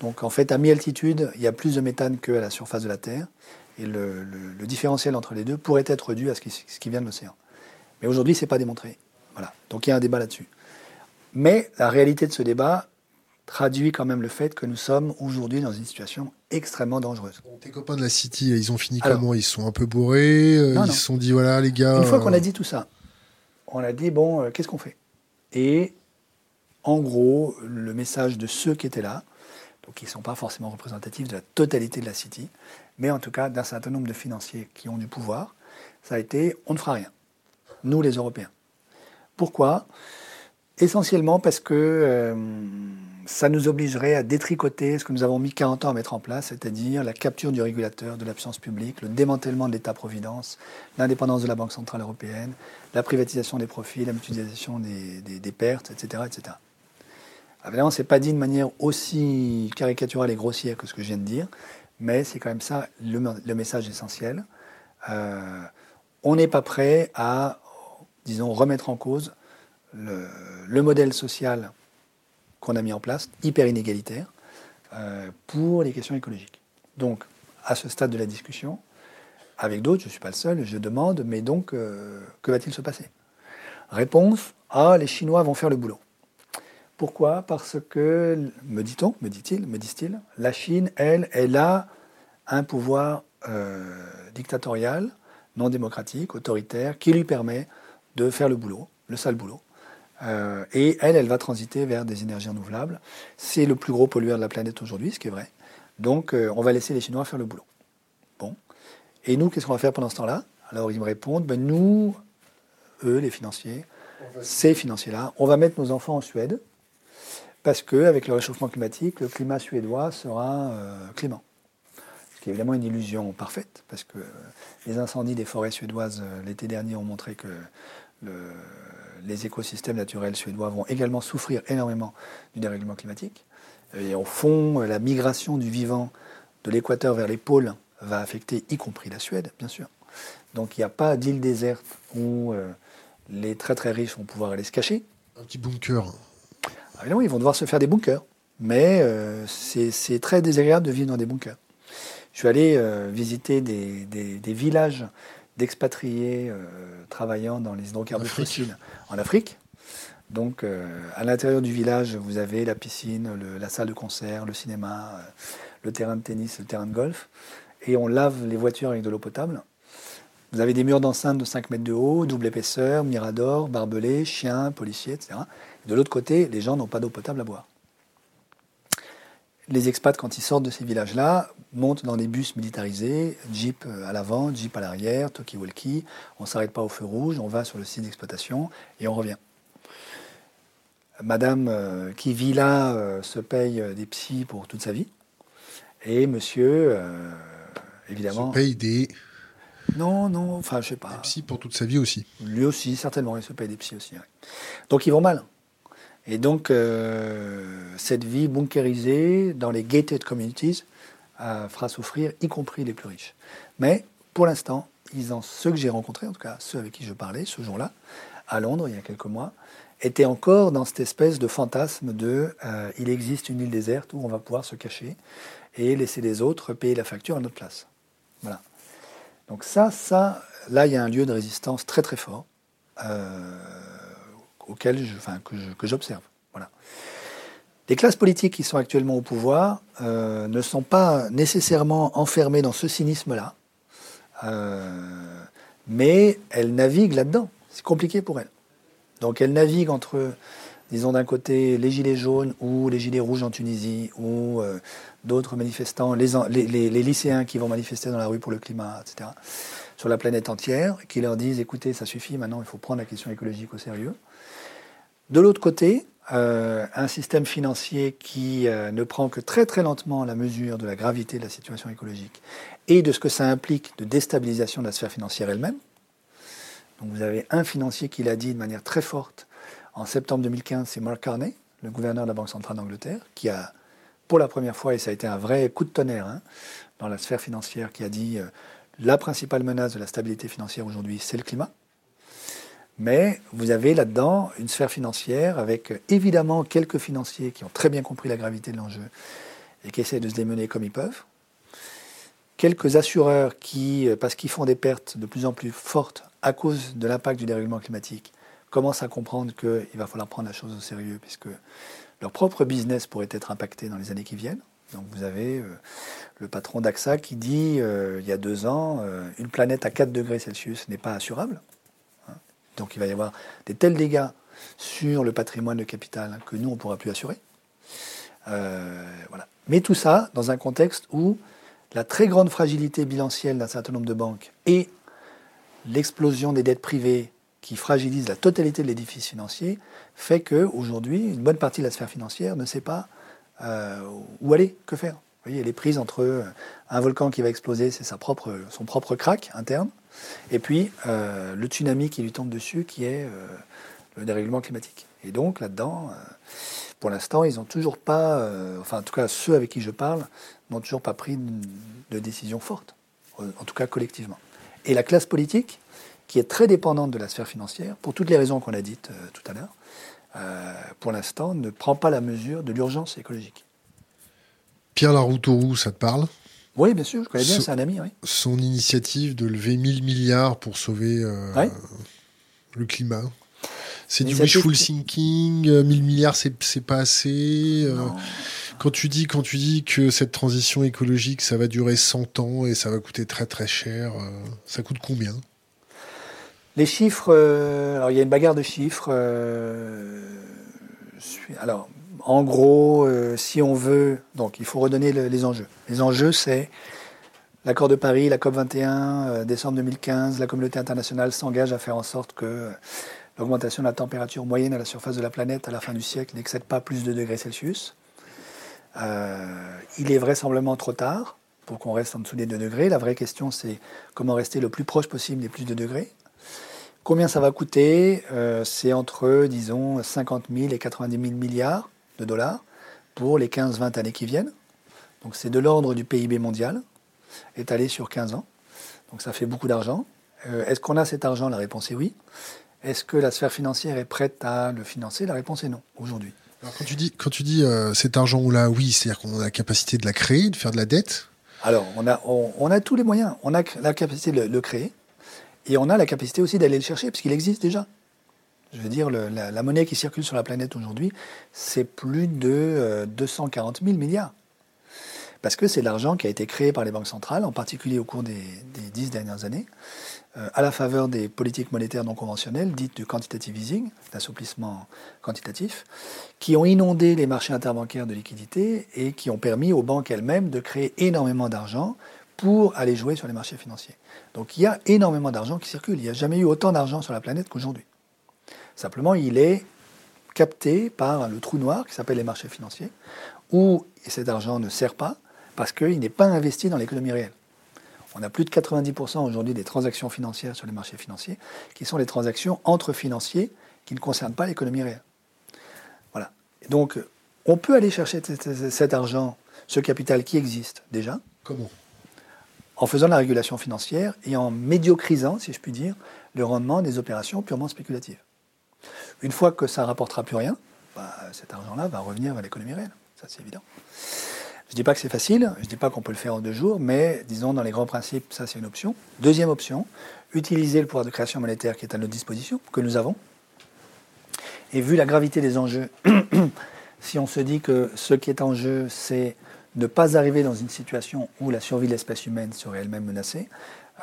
B: Donc en fait, à mi-altitude, il y a plus de méthane qu'à la surface de la Terre. Et le, différentiel entre les deux pourrait être dû à ce qui, vient de l'océan. Mais aujourd'hui, ce n'est pas démontré. Voilà. Donc il y a un débat là-dessus. Mais la réalité de ce débat traduit quand même le fait que nous sommes aujourd'hui dans une situation extrêmement dangereuse.
A: tes copains de la City, ils ont fini comment? Ils sont un peu bourrés euh, Ils se sont dit, voilà les gars...
B: Une fois qu'on a dit tout ça, on a dit, bon, euh, qu'est-ce qu'on fait? Et en gros, le message de ceux qui étaient là, donc qui ne sont pas forcément représentatifs de la totalité de la City, mais en tout cas d'un certain nombre de financiers qui ont du pouvoir, ça a été on ne fera rien, nous les Européens. Pourquoi? Essentiellement parce que euh, ça nous obligerait à détricoter ce que nous avons mis 40 ans à mettre en place, c'est-à-dire la capture du régulateur, de l'absence publique, le démantèlement de l'État-providence, l'indépendance de la Banque Centrale Européenne, la privatisation des profits, la mutualisation des, pertes, etc. etc. Évidemment, ce n'est pas dit de manière aussi caricaturale et grossière que ce que je viens de dire, mais c'est quand même ça le, message essentiel. Euh, on n'est pas prêt à, disons, remettre en cause le, modèle social qu'on a mis en place, hyper inégalitaire, euh, pour les questions écologiques. Donc, à ce stade de la discussion, avec d'autres, je ne suis pas le seul, je demande, mais donc, euh, que va-t-il se passer? Réponse, ah, les Chinois vont faire le boulot. Pourquoi? Parce que, me dit-on, me dit-il, me disent-ils, la Chine, elle, elle a un pouvoir euh, dictatorial, non démocratique, autoritaire, qui lui permet de faire le boulot, le sale boulot. Euh, et elle, elle va transiter vers des énergies renouvelables. C'est le plus gros pollueur de la planète aujourd'hui, ce qui est vrai. Donc, euh, on va laisser les Chinois faire le boulot. Bon. Et nous, qu'est-ce qu'on va faire pendant ce temps-là? Alors ils me répondent, ben, nous, eux, les financiers, ces financiers-là, on va mettre nos enfants en Suède, parce qu'avec le réchauffement climatique, le climat suédois sera euh, clément. Ce qui est évidemment une illusion parfaite, parce que les incendies des forêts suédoises l'été dernier ont montré que les écosystèmes naturels suédois vont également souffrir énormément du dérèglement climatique. Et au fond, la migration du vivant de l'équateur vers les pôles va affecter y compris la Suède, bien sûr. Donc il n'y a pas d'île déserte où euh, les très très riches vont pouvoir aller se cacher.
A: Un petit bunker.
B: Ah, évidemment, ils vont devoir se faire des bunkers. Mais euh, c'est très désagréable de vivre dans des bunkers. Je suis allé euh, visiter des, des, villages d'expatriés travaillant dans les hydrocarbures fossiles en Afrique. Donc, à l'intérieur du village, vous avez la piscine, la salle de concert, le cinéma, le terrain de tennis, le terrain de golf et on lave les voitures avec de l'eau potable. Vous avez des murs d'enceinte de 5 mètres de haut, double épaisseur, mirador, barbelés, chiens, policiers, etc. De l'autre côté, les gens n'ont pas d'eau potable à boire. Les expats, quand ils sortent de ces villages-là, montent dans des bus militarisés, jeep à l'avant, jeep à l'arrière, talkie-walkie. On ne s'arrête pas au feu rouge, on va sur le site d'exploitation et on revient. Madame euh, qui vit là euh, se paye des psys pour toute sa vie. Et monsieur euh, évidemment.
A: Se paye des.
B: Non, non, enfin, je sais pas.
A: Des psys pour toute sa vie aussi.
B: Lui aussi, certainement, il se paye des psys aussi. Donc, ils vont mal. Et donc, euh, cette vie bunkérisée dans les gated communities fera souffrir, y compris les plus riches. Mais, pour l'instant, ils ceux que j'ai rencontrés, en tout cas ceux avec qui je parlais ce jour-là, à Londres, il y a quelques mois, étaient encore dans cette espèce de fantasme de euh, il existe une île déserte où on va pouvoir se cacher et laisser les autres payer la facture à notre place. Voilà. Donc ça, ça, là, il y a un lieu de résistance très très fort euh, auquel que j'observe. Voilà. Les classes politiques qui sont actuellement au pouvoir euh, ne sont pas nécessairement enfermées dans ce cynisme-là, euh, mais elles naviguent là-dedans. C'est compliqué pour elles. Donc elles naviguent entre disons d'un côté les gilets jaunes ou les gilets rouges en Tunisie ou euh, d'autres manifestants, les, lycéens qui vont manifester dans la rue pour le climat, etc., sur la planète entière, qui leur disent écoutez, ça suffit, maintenant il faut prendre la question écologique au sérieux. De l'autre côté, euh, un système financier qui euh, ne prend que très très lentement la mesure de la gravité de la situation écologique et de ce que ça implique de déstabilisation de la sphère financière elle-même. Donc vous avez un financier qui l'a dit de manière très forte en septembre 2015, c'est Mark Carney, le gouverneur de la Banque centrale d'Angleterre, qui a, pour la première fois, et ça a été un vrai coup de tonnerre hein, dans la sphère financière, qui a dit euh, la principale menace de la stabilité financière aujourd'hui, c'est le climat. Mais vous avez là-dedans une sphère financière avec évidemment quelques financiers qui ont très bien compris la gravité de l'enjeu et qui essaient de se démener comme ils peuvent. Quelques assureurs qui, euh, parce qu'ils font des pertes de plus en plus fortes à cause de l'impact du dérèglement climatique, commencent à comprendre qu'il va falloir prendre la chose au sérieux, puisque leur propre business pourrait être impacté dans les années qui viennent. Donc vous avez euh, le patron d'AXA qui dit, euh, il y a deux ans, euh, une planète à 4 degrés Celsius n'est pas assurable. Donc il va y avoir des tels dégâts sur le patrimoine de capital que nous, on ne pourra plus assurer. voilà. Mais tout ça dans un contexte où la très grande fragilité bilancielle d'un certain nombre de banques et l'explosion des dettes privées qui fragilise la totalité de l'édifice financier, fait qu'aujourd'hui, une bonne partie de la sphère financière ne sait pas euh, où aller, que faire. Voyez, elle est prise entre euh, un volcan qui va exploser, c'est son propre crack interne, et puis euh, le tsunami qui lui tombe dessus, qui est le dérèglement climatique. Et donc là-dedans, pour l'instant, ils n'ont toujours pas, enfin en tout cas ceux avec qui je parle, n'ont toujours pas pris de, décision forte, en tout cas collectivement. Et la classe politique, qui est très dépendante de la sphère financière, pour toutes les raisons qu'on a dites euh, tout à l'heure, euh, pour l'instant, ne prend pas la mesure de l'urgence écologique.
A: Pierre Laroutourou, ça te parle?
B: Oui, bien sûr, je connais bien, c'est un ami.
A: Son initiative de lever 1000 milliards pour sauver euh, le climat. C'est du wishful thinking, 1000 milliards, c'est pas assez. Quand tu dis quand tu dis que cette transition écologique, ça va durer 100 ans et ça va coûter très très cher, ça coûte combien?
B: Les chiffres, euh, alors il y a une bagarre de chiffres. Euh, alors, en gros, euh, si on veut, donc il faut redonner les enjeux. Les enjeux, c'est L'accord de Paris, la COP 21, décembre 2015, la communauté internationale s'engage à faire en sorte que l'augmentation de la température moyenne à la surface de la planète à la fin du siècle n'excède pas plus de degrés Celsius. il est vraisemblablement trop tard pour qu'on reste en dessous des 2 degrés. La vraie question, c'est comment rester le plus proche possible des plus de degrés. Combien ça va coûter? Euh, C'est entre, disons, 50 000 et 90 000 milliards de dollars pour les 15-20 années qui viennent. Donc c'est de l'ordre du PIB mondial, étalé sur 15 ans. Donc ça fait beaucoup d'argent. Euh, est-ce qu'on a cet argent? La réponse est oui. Est-ce que la sphère financière est prête à le financer? La réponse est non, aujourd'hui.
A: quand tu dis, quand tu dis euh, cet argent-là, oui, c'est-à-dire qu'on a la capacité de la créer, de faire de la dette?
B: Alors, on a, on, a tous les moyens. On a la capacité de le, créer et on a la capacité aussi d'aller le chercher, parce qu'il existe déjà. Je veux dire, la, monnaie qui circule sur la planète aujourd'hui, c'est plus de 240 euh, 000 milliards. Parce que c'est l'argent qui a été créé par les banques centrales, en particulier au cours des dix dernières années, euh, à la faveur des politiques monétaires non conventionnelles, dites du quantitative easing, l'assouplissement quantitatif, qui ont inondé les marchés interbancaires de liquidités et qui ont permis aux banques elles-mêmes de créer énormément d'argent pour aller jouer sur les marchés financiers. Donc il y a énormément d'argent qui circule. Il n'y a jamais eu autant d'argent sur la planète qu'aujourd'hui. Simplement, il est capté par le trou noir qui s'appelle les marchés financiers, où cet argent ne sert pas parce qu'il n'est pas investi dans l'économie réelle. On a plus de 90% aujourd'hui des transactions financières sur les marchés financiers qui sont des transactions entre financiers qui ne concernent pas l'économie réelle. Voilà. donc, on peut aller chercher cet argent, ce capital qui existe déjà.
A: Comment?
B: En faisant la régulation financière et en médiocrisant, si je puis dire, le rendement des opérations purement spéculatives. Une fois que ça ne rapportera plus rien, bah, cet argent-là va revenir à l'économie réelle. Ça, c'est évident. Je ne dis pas que c'est facile, je ne dis pas qu'on peut le faire en deux jours, mais disons dans les grands principes, ça c'est une option. Deuxième option, utiliser le pouvoir de création monétaire qui est à notre disposition, que nous avons. Et vu la gravité des enjeux, si on se dit que ce qui est en jeu, c'est ne pas arriver dans une situation où la survie de l'espèce humaine serait elle-même menacée,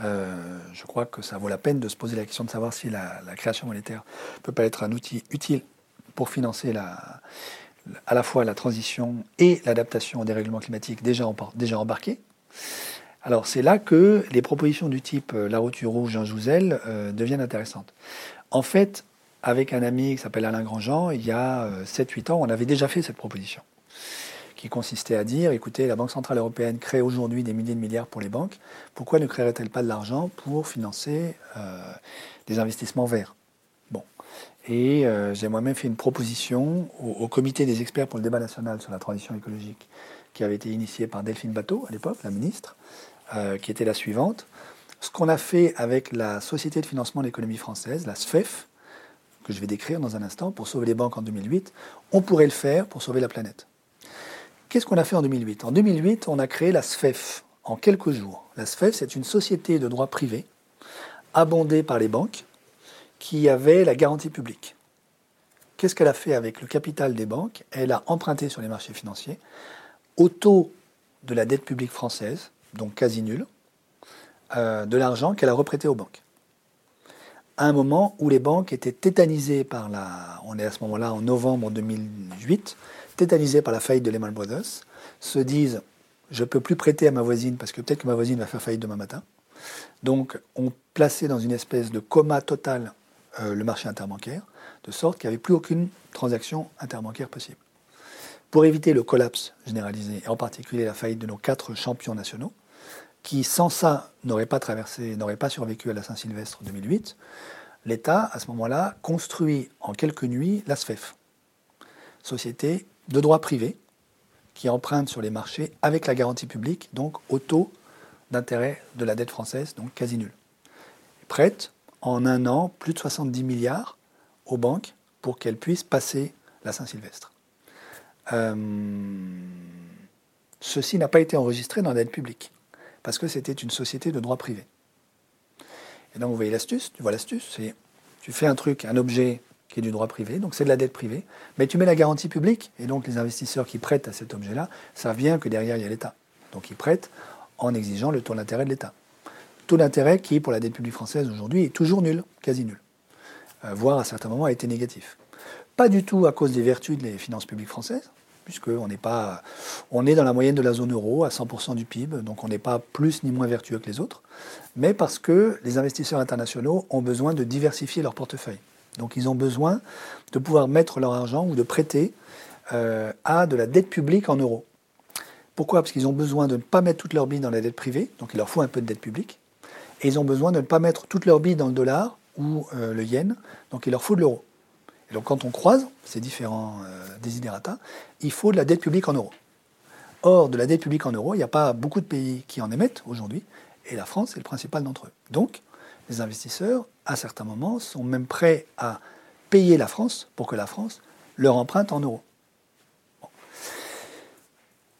B: euh, je crois que ça vaut la peine de se poser la question de savoir si la, création monétaire peut pas être un outil utile pour financer à la fois la transition et l'adaptation au dérèglement climatique déjà, embarqués. Alors c'est là que les propositions du type euh, La Route Rouge, Jean Jouzel euh, deviennent intéressantes. En fait, avec un ami qui s'appelle Alain Grandjean, il y a 7-8 euh, ans, on avait déjà fait cette proposition, qui consistait à dire, écoutez, la Banque Centrale Européenne crée aujourd'hui des milliers de milliards pour les banques, pourquoi ne créerait-elle pas de l'argent pour financer des investissements verts? Et euh, j'ai moi-même fait une proposition au, comité des experts pour le débat national sur la transition écologique, qui avait été initié par Delphine Bateau, à l'époque, la ministre, euh, qui était la suivante. Ce qu'on a fait avec la Société de financement de l'économie française, la SFEF, que je vais décrire dans un instant, pour sauver les banques en 2008, on pourrait le faire pour sauver la planète. Qu'est-ce qu'on a fait en 2008 En 2008, on a créé la SFEF en quelques jours. La SFEF, c'est une société de droit privé, abondée par les banques, qui avait la garantie publique. Qu'est-ce qu'elle a fait avec le capital des banques? Elle a emprunté sur les marchés financiers au taux de la dette publique française, donc quasi nul, euh, de l'argent qu'elle a reprêté aux banques. À un moment où les banques étaient tétanisées par la. On est à ce moment-là en novembre 2008, tétanisées par la faillite de Lehman Brothers, se disent je ne peux plus prêter à ma voisine parce que peut-être que ma voisine va faire faillite demain matin. Donc, on plaçait dans une espèce de coma total euh, le marché interbancaire, de sorte qu'il n'y avait plus aucune transaction interbancaire possible. Pour éviter le collapse généralisé, et en particulier la faillite de nos quatre champions nationaux, qui sans ça n'auraient pas traversé, n'auraient pas survécu à la Saint-Sylvestre 2008, l'État, à ce moment-là, construit en quelques nuits la SFEF, société de droit privé, qui emprunte sur les marchés avec la garantie publique, donc au taux d'intérêt de la dette française, donc quasi nul. Prête en un an plus de 70 milliards aux banques pour qu'elles puissent passer la Saint-Sylvestre. Euh, ceci n'a pas été enregistré dans la dette publique, parce que c'était une société de droit privé. Et donc vous voyez l'astuce, tu vois l'astuce, c'est tu fais un truc, un objet qui est du droit privé, donc c'est de la dette privée, mais tu mets la garantie publique, et donc les investisseurs qui prêtent à cet objet-là savent bien que derrière il y a l'État. Donc ils prêtent en exigeant le taux d'intérêt de l'État taux d'intérêt qui, pour la dette publique française aujourd'hui, est toujours nul, quasi nul, euh, voire à certains moments a été négatif. pas du tout à cause des vertus des finances publiques françaises, puisqu'on n'est pas, on est dans la moyenne de la zone euro à 100% du PIB, donc on n'est pas plus ni moins vertueux que les autres, mais parce que les investisseurs internationaux ont besoin de diversifier leur portefeuille. Donc ils ont besoin de pouvoir mettre leur argent ou de prêter euh, à de la dette publique en euros. Pourquoi? Parce qu'ils ont besoin de ne pas mettre toutes leurs billes dans la dette privée, donc il leur faut un peu de dette publique, et ils ont besoin de ne pas mettre toutes leurs billes dans le dollar ou euh, le yen, donc il leur faut de l'euro. Et donc quand on croise ces différents euh, il faut de la dette publique en euros. Or, de la dette publique en euros, il n'y a pas beaucoup de pays qui en émettent aujourd'hui, et la France est le principal d'entre eux. Donc, les investisseurs, à certains moments, sont même prêts à payer la France pour que la France leur emprunte en euros.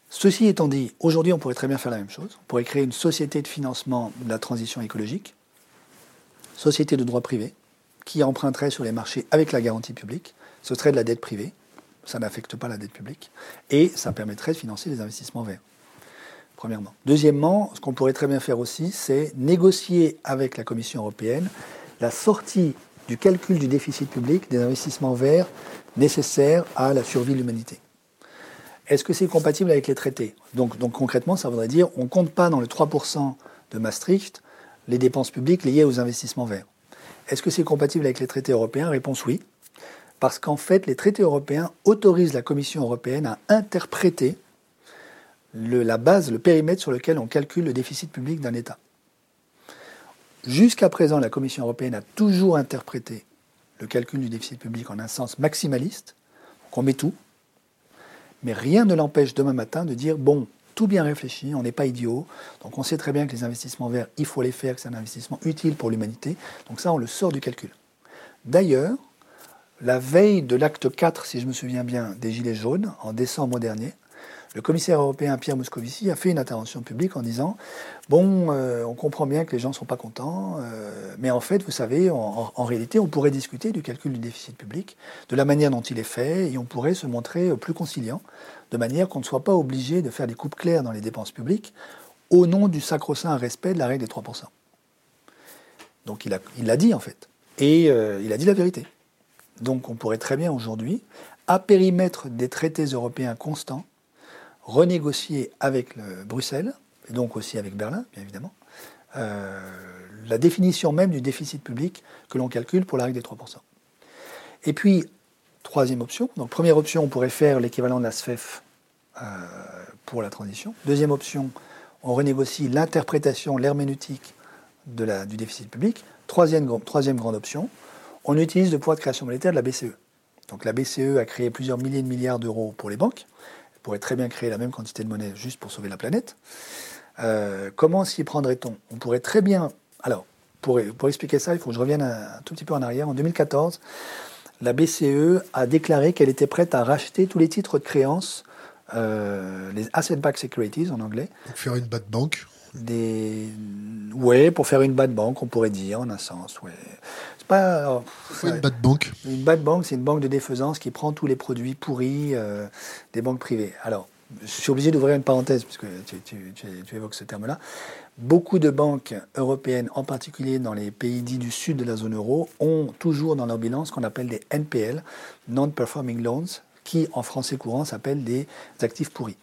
B: Ceci étant dit, aujourd'hui, on pourrait très bien faire la même chose. On pourrait créer une société de financement de la transition écologique, société de droit privé, qui emprunterait sur les marchés avec la garantie publique. Ce serait de la dette privée, ça n'affecte pas la dette publique, et ça permettrait de financer les investissements verts. Premièrement. Deuxièmement, ce qu'on pourrait très bien faire aussi, c'est négocier avec la Commission européenne la sortie du calcul du déficit public des investissements verts nécessaires à la survie de l'humanité. Est-ce que c'est compatible avec les traités? Donc, concrètement, ça voudrait dire on ne compte pas dans le 3% de Maastricht les dépenses publiques liées aux investissements verts. Est-ce que c'est compatible avec les traités européens? Réponse oui. Parce qu'en fait, les traités européens autorisent la Commission européenne à interpréter la base, le périmètre sur lequel on calcule le déficit public d'un État. Jusqu'à présent, la Commission européenne a toujours interprété le calcul du déficit public en un sens maximaliste, on met tout, mais rien ne l'empêche demain matin de dire, bon, tout bien réfléchi, on n'est pas idiot, donc on sait très bien que les investissements verts, il faut les faire, que c'est un investissement utile pour l'humanité, donc ça, on le sort du calcul. D'ailleurs, la veille de l'acte 4, si je me souviens bien, des Gilets jaunes, en décembre dernier, le commissaire européen Pierre Moscovici a fait une intervention publique en disant Bon, euh, on comprend bien que les gens ne sont pas contents, euh, mais en fait, vous savez, en, réalité, on pourrait discuter du calcul du déficit public, de la manière dont il est fait, et on pourrait se montrer plus conciliant, de manière qu'on ne soit pas obligé de faire des coupes claires dans les dépenses publiques au nom du sacro-saint respect de la règle des 3%. Donc il l'a dit en fait. Et euh, il a dit la vérité. Donc on pourrait très bien aujourd'hui, à périmètre des traités européens constants, renégocier avec Bruxelles, et donc aussi avec Berlin, bien évidemment, euh, la définition même du déficit public que l'on calcule pour la règle des 3%. Et puis, troisième option, donc première option, on pourrait faire l'équivalent de la SFEF e euh, pour la transition. Deuxième option, on renégocie l'interprétation, l'herméneutique du déficit public. Troisième, troisième grande option, on utilise le pouvoir de création monétaire de la BCE. Donc la BCE a créé plusieurs milliers de milliards d'euros pour les banques pourrait très bien créer la même quantité de monnaie juste pour sauver la planète. Euh, comment s'y prendrait-on? On pourrait très bien. Alors, pour, pour, expliquer ça, il faut que je revienne un, tout petit peu en arrière. En 2014, la BCE a déclaré qu'elle était prête à racheter tous les titres de créance, euh, les asset-backed securities en anglais.
A: Pour faire une bad bank
B: des... Ouais, pour faire une bad bank, on pourrait dire, en un sens. Ouais
A: pas. une bad bank.
B: Une bad bank, c'est une banque de défaisance qui prend tous les produits pourris euh, des banques privées. Alors, je suis obligé d'ouvrir une parenthèse puisque tu, tu, évoques ce terme-là. Beaucoup de banques européennes, en particulier dans les pays dits du sud de la zone euro, ont toujours dans leur bilan ce qu'on appelle des NPL, Non-Performing Loans, qui en français courant s'appellent des actifs pourris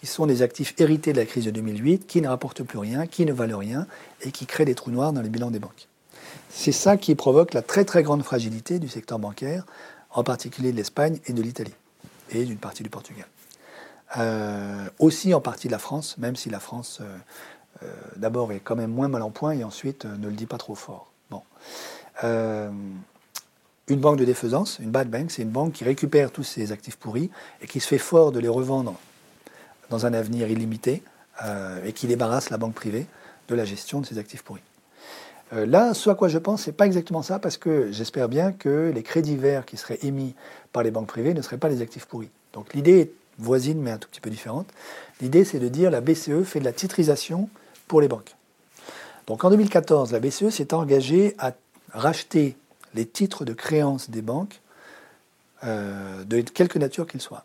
B: qui sont des actifs hérités de la crise de 2008, qui ne rapportent plus rien, qui ne valent rien et qui créent des trous noirs dans les bilans des banques. C'est ça qui provoque la très très grande fragilité du secteur bancaire, en particulier de l'Espagne et de l'Italie, et d'une partie du Portugal. Euh, aussi en partie de la France, même si la France euh, euh, d'abord est quand même moins mal en point et ensuite ne le dit pas trop fort. Bon. une banque de défaisance, une bad bank, c'est une banque qui récupère tous ses actifs pourris et qui se fait fort de les revendre dans un avenir illimité et qui débarrasse la banque privée de la gestion de ses actifs pourris. Euh, là, ce à quoi je pense, c'est pas exactement ça, parce que j'espère bien que les crédits verts qui seraient émis par les banques privées ne seraient pas les actifs pourris. Donc l'idée est voisine, mais un tout petit peu différente. L'idée, c'est de dire la BCE fait de la titrisation pour les banques. Donc en 2014, la BCE s'est engagée à racheter les titres de créance des banques, euh, de quelque nature qu'ils soient.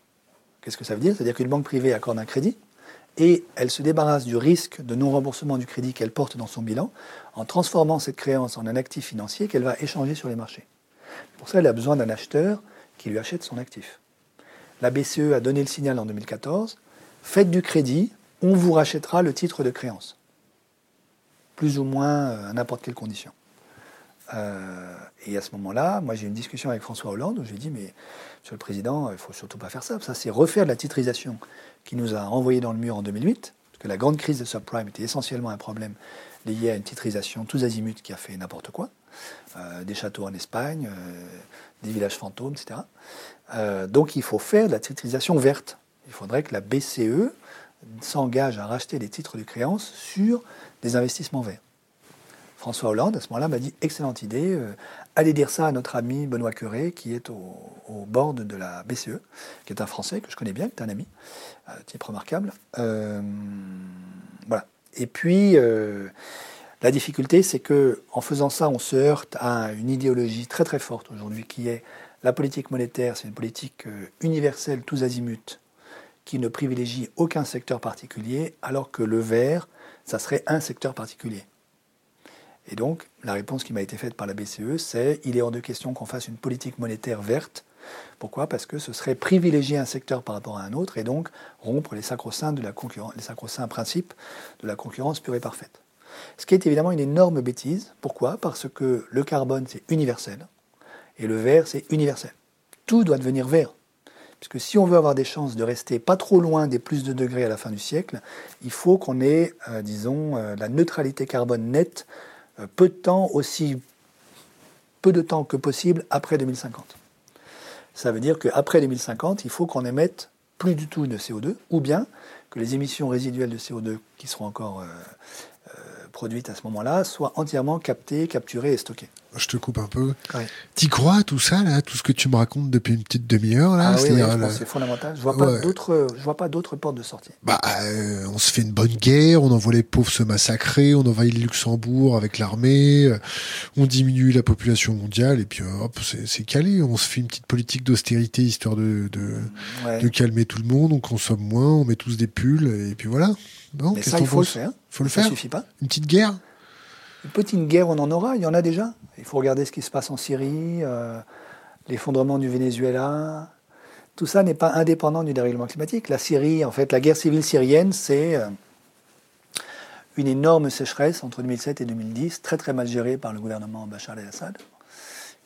B: Qu'est-ce que ça veut dire? C'est-à-dire qu'une banque privée accorde un crédit, et elle se débarrasse du risque de non-remboursement du crédit qu'elle porte dans son bilan en transformant cette créance en un actif financier qu'elle va échanger sur les marchés. Pour ça, elle a besoin d'un acheteur qui lui achète son actif. La BCE a donné le signal en 2014, faites du crédit, on vous rachètera le titre de créance. Plus ou moins euh, à n'importe quelle condition. Euh, et à ce moment-là, moi j'ai eu une discussion avec François Hollande où j'ai dit mais Monsieur le Président, il ne faut surtout pas faire ça. Ça c'est refaire de la titrisation qui nous a envoyé dans le mur en 2008, parce que la grande crise de subprime était essentiellement un problème lié à une titrisation tous azimuts qui a fait n'importe quoi, euh, des châteaux en Espagne, des villages fantômes, etc. donc il faut faire de la titrisation verte. Il faudrait que la BCE s'engage à racheter des titres de créance sur des investissements verts. François Hollande, à ce moment-là, m'a dit excellente idée, euh, allez dire ça à notre ami Benoît Curé, qui est au, bord de la BCE, qui est un Français que je connais bien, qui est un ami, euh, type remarquable. Euh, voilà. Et puis, la difficulté, c'est que en faisant ça, on se heurte à une idéologie très très forte aujourd'hui, qui est la politique monétaire, c'est une politique universelle, tous azimuts, qui ne privilégie aucun secteur particulier, alors que le vert, ça serait un secteur particulier. Et donc, la réponse qui m'a été faite par la BCE, c'est il est hors de question qu'on fasse une politique monétaire verte. Pourquoi? Parce que ce serait privilégier un secteur par rapport à un autre et donc rompre les sacro-saints de la concurrence, les sacro-saints principes de la concurrence pure et parfaite. Ce qui est évidemment une énorme bêtise. Pourquoi? Parce que le carbone, c'est universel et le vert, c'est universel. Tout doit devenir vert. Puisque si on veut avoir des chances de rester pas trop loin des plus de degrés à la fin du siècle, il faut qu'on ait, euh, disons, euh, la neutralité carbone nette peu de temps, aussi peu de temps que possible après 2050. Ça veut dire qu'après 2050, il faut qu'on émette plus du tout de CO2, ou bien que les émissions résiduelles de CO2 qui seront encore produites à ce moment-là soient entièrement captées, capturées et stockées
A: je te coupe un peu. Ouais. T'y crois tout ça là, tout ce que tu me racontes depuis une petite demi-heure là
B: ah C'est fondamental. Je vois pas d'autres, je vois pas d'autres portes de sortie.
A: Bah, euh, on se fait une bonne guerre, on envoie les pauvres se massacrer, on envahit le Luxembourg avec l'armée, euh, on diminue la population mondiale et puis euh, hop, c'est calé. On se fait une petite politique d'austérité histoire de de, calmer tout le monde, on consomme moins, on met tous des pulls et puis voilà.
B: Non, Mais ça, il faut le faire.
A: Faut le faire.
B: Ça suffit pas.
A: Une petite guerre.
B: Une petite guerre, on en aura, il y en a déjà. Il faut regarder ce qui se passe en Syrie, euh, l'effondrement du Venezuela. Tout ça n'est pas indépendant du dérèglement climatique. La Syrie, en fait, la guerre civile syrienne, c'est euh, une énorme sécheresse entre 2007 et 2010, très très mal gérée par le gouvernement Bachar el-Assad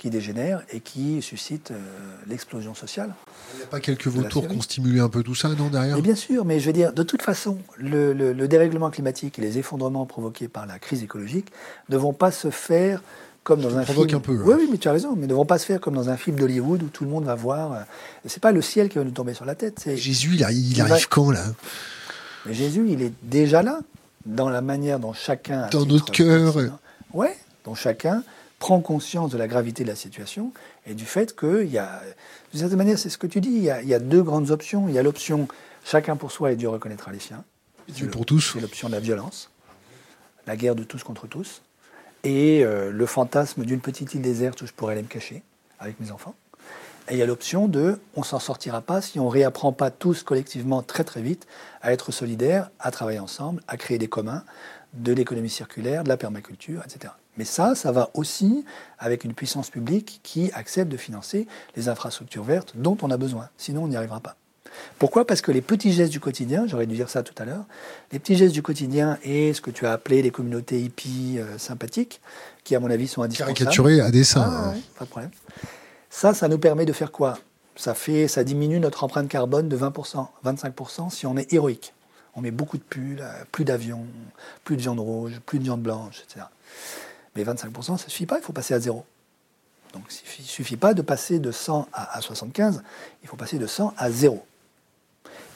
B: qui dégénère et qui suscite euh, l'explosion sociale.
A: Il n'y a pas quelques vautours qui ont stimulé un peu tout ça, non, derrière?
B: Et Bien sûr, mais je veux dire, de toute façon, le, dérèglement climatique et les effondrements provoqués par la crise écologique ne vont pas se faire comme dans un film.
A: un peu.
B: Oui, oui, mais tu as raison, mais ne vont pas se faire comme dans un film d'Hollywood où tout le monde va voir. Euh, c'est pas le ciel qui va nous tomber sur la tête.
A: Jésus, il, il, arrive quand là?
B: Mais Jésus, il est déjà là, dans la manière dont chacun.
A: Dans notre cœur.
B: Oui, dont chacun prend conscience de la gravité de la situation et du fait qu'il y a, d'une certaine manière, c'est ce que tu dis, il y, a, deux grandes options. Il y a l'option chacun pour soi et Dieu reconnaîtra les siens.
A: Dieu pour tous.
B: C'est l'option de la violence, la guerre de tous contre tous, et euh, le fantasme d'une petite île déserte où je pourrais aller me cacher avec mes enfants. Et il y a l'option de on s'en sortira pas si on réapprend pas tous collectivement très très vite à être solidaires, à travailler ensemble, à créer des communs, de l'économie circulaire, de la permaculture, etc. Mais ça, ça va aussi avec une puissance publique qui accepte de financer les infrastructures vertes dont on a besoin. Sinon, on n'y arrivera pas. Pourquoi? Parce que les petits gestes du quotidien, j'aurais dû dire ça tout à l'heure, les petits gestes du quotidien et ce que tu as appelé les communautés hippies euh, sympathiques, qui à mon avis sont indispensables.
A: Caricaturés à dessin.
B: Ah, hein. pas de problème. Ça, ça nous permet de faire quoi? Ça, fait, ça diminue notre empreinte carbone de 20%, 25% si on est héroïque. On met beaucoup de pulls, euh, plus d'avions, plus de viande rouge, plus de viande blanche, etc. Mais 25%, ça ne suffit pas, il faut passer à zéro. Donc il ne suffit pas de passer de 100 à, 75, il faut passer de 100 à zéro.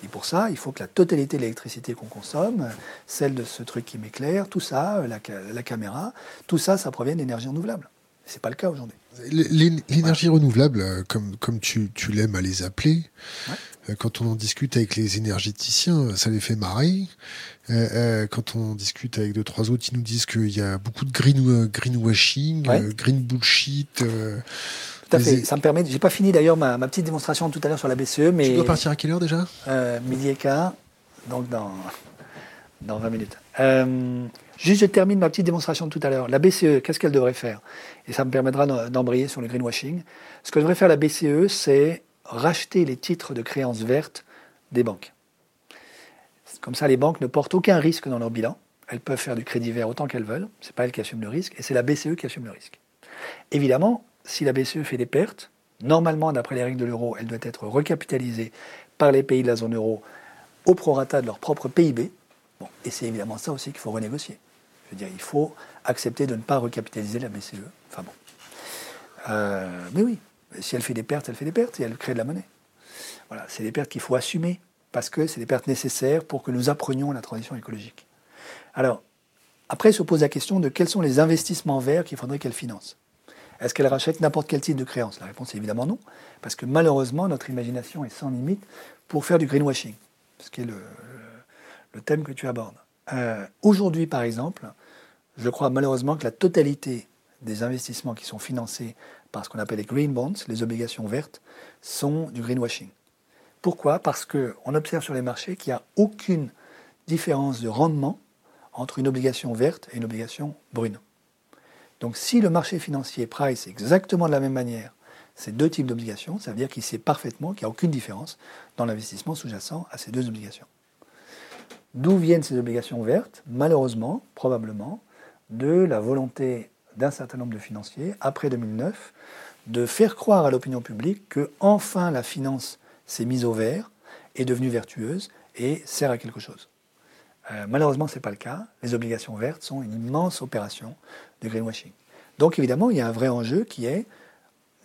B: Et pour ça, il faut que la totalité de l'électricité qu'on consomme, celle de ce truc qui m'éclaire, tout ça, la, la, caméra, tout ça, ça provient d'énergie renouvelable. Ce n'est pas le cas aujourd'hui.
A: L'énergie renouvelable, euh, comme, comme tu, tu l'aimes à les appeler, euh, quand on en discute avec les énergéticiens, ça les fait marrer. Euh, quand on discute avec deux, trois autres, ils nous disent qu'il y a beaucoup de green, greenwashing, green bullshit.
B: Tout à fait. Ça me permet. J'ai pas fini d'ailleurs ma, ma, petite démonstration tout à l'heure sur la BCE, mais.
A: Tu dois partir à quelle heure déjà?
B: Midi et quart. Donc dans dans 20 minutes. Euh, juste, je termine ma petite démonstration de tout à l'heure. La BCE, qu'est-ce qu'elle devrait faire? Et ça me permettra d'embrayer sur le greenwashing. Ce que devrait faire la BCE, c'est racheter les titres de créances vertes des banques. Comme ça, les banques ne portent aucun risque dans leur bilan. Elles peuvent faire du crédit vert autant qu'elles veulent. Ce n'est pas elles qui assument le risque, et c'est la BCE qui assume le risque. Évidemment, si la BCE fait des pertes, normalement, d'après les règles de l'euro, elle doit être recapitalisée par les pays de la zone euro au prorata de leur propre PIB. Et c'est évidemment ça aussi qu'il faut renégocier. Je veux dire, il faut accepter de ne pas recapitaliser la BCE. Enfin bon. Euh, mais oui, si elle fait des pertes, elle fait des pertes et elle crée de la monnaie. Voilà, c'est des pertes qu'il faut assumer parce que c'est des pertes nécessaires pour que nous apprenions la transition écologique. Alors, après se pose la question de quels sont les investissements verts qu'il faudrait qu'elle finance. Est-ce qu'elle rachète n'importe quel type de créance La réponse est évidemment non, parce que malheureusement, notre imagination est sans limite pour faire du greenwashing, ce qui est le, thème que tu abordes. Euh, aujourd'hui, par exemple, je crois malheureusement que la totalité des investissements qui sont financés par ce qu'on appelle les green bonds, les obligations vertes, sont du greenwashing. Pourquoi? Parce qu'on observe sur les marchés qu'il n'y a aucune différence de rendement entre une obligation verte et une obligation brune. Donc si le marché financier price exactement de la même manière ces deux types d'obligations, ça veut dire qu'il sait parfaitement qu'il n'y a aucune différence dans l'investissement sous-jacent à ces deux obligations. D'où viennent ces obligations vertes? Malheureusement, probablement, de la volonté d'un certain nombre de financiers, après 2009, de faire croire à l'opinion publique que enfin la finance s'est mise au vert, est devenue vertueuse et sert à quelque chose. Euh, malheureusement, ce n'est pas le cas. Les obligations vertes sont une immense opération de greenwashing. Donc évidemment, il y a un vrai enjeu qui est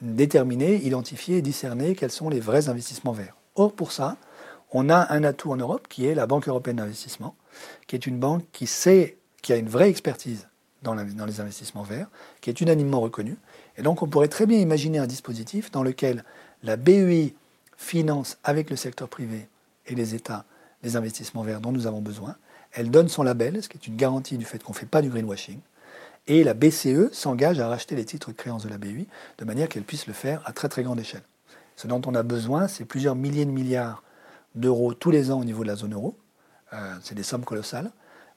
B: déterminer, identifier, discerner quels sont les vrais investissements verts. Or, pour ça, on a un atout en Europe qui est la Banque européenne d'investissement, qui est une banque qui sait, qui a une vraie expertise dans, les investissements verts, qui est unanimement reconnue. Et donc, on pourrait très bien imaginer un dispositif dans lequel la BEI finance avec le secteur privé et les États les investissements verts dont nous avons besoin, elle donne son label, ce qui est une garantie du fait qu'on ne fait pas du greenwashing. Et la BCE s'engage à racheter les titres de créance de la BUI de manière qu'elle puisse le faire à très très grande échelle. Ce dont on a besoin, c'est plusieurs milliers de milliards d'euros tous les ans au niveau de la zone euro. Euh, c'est des sommes colossales.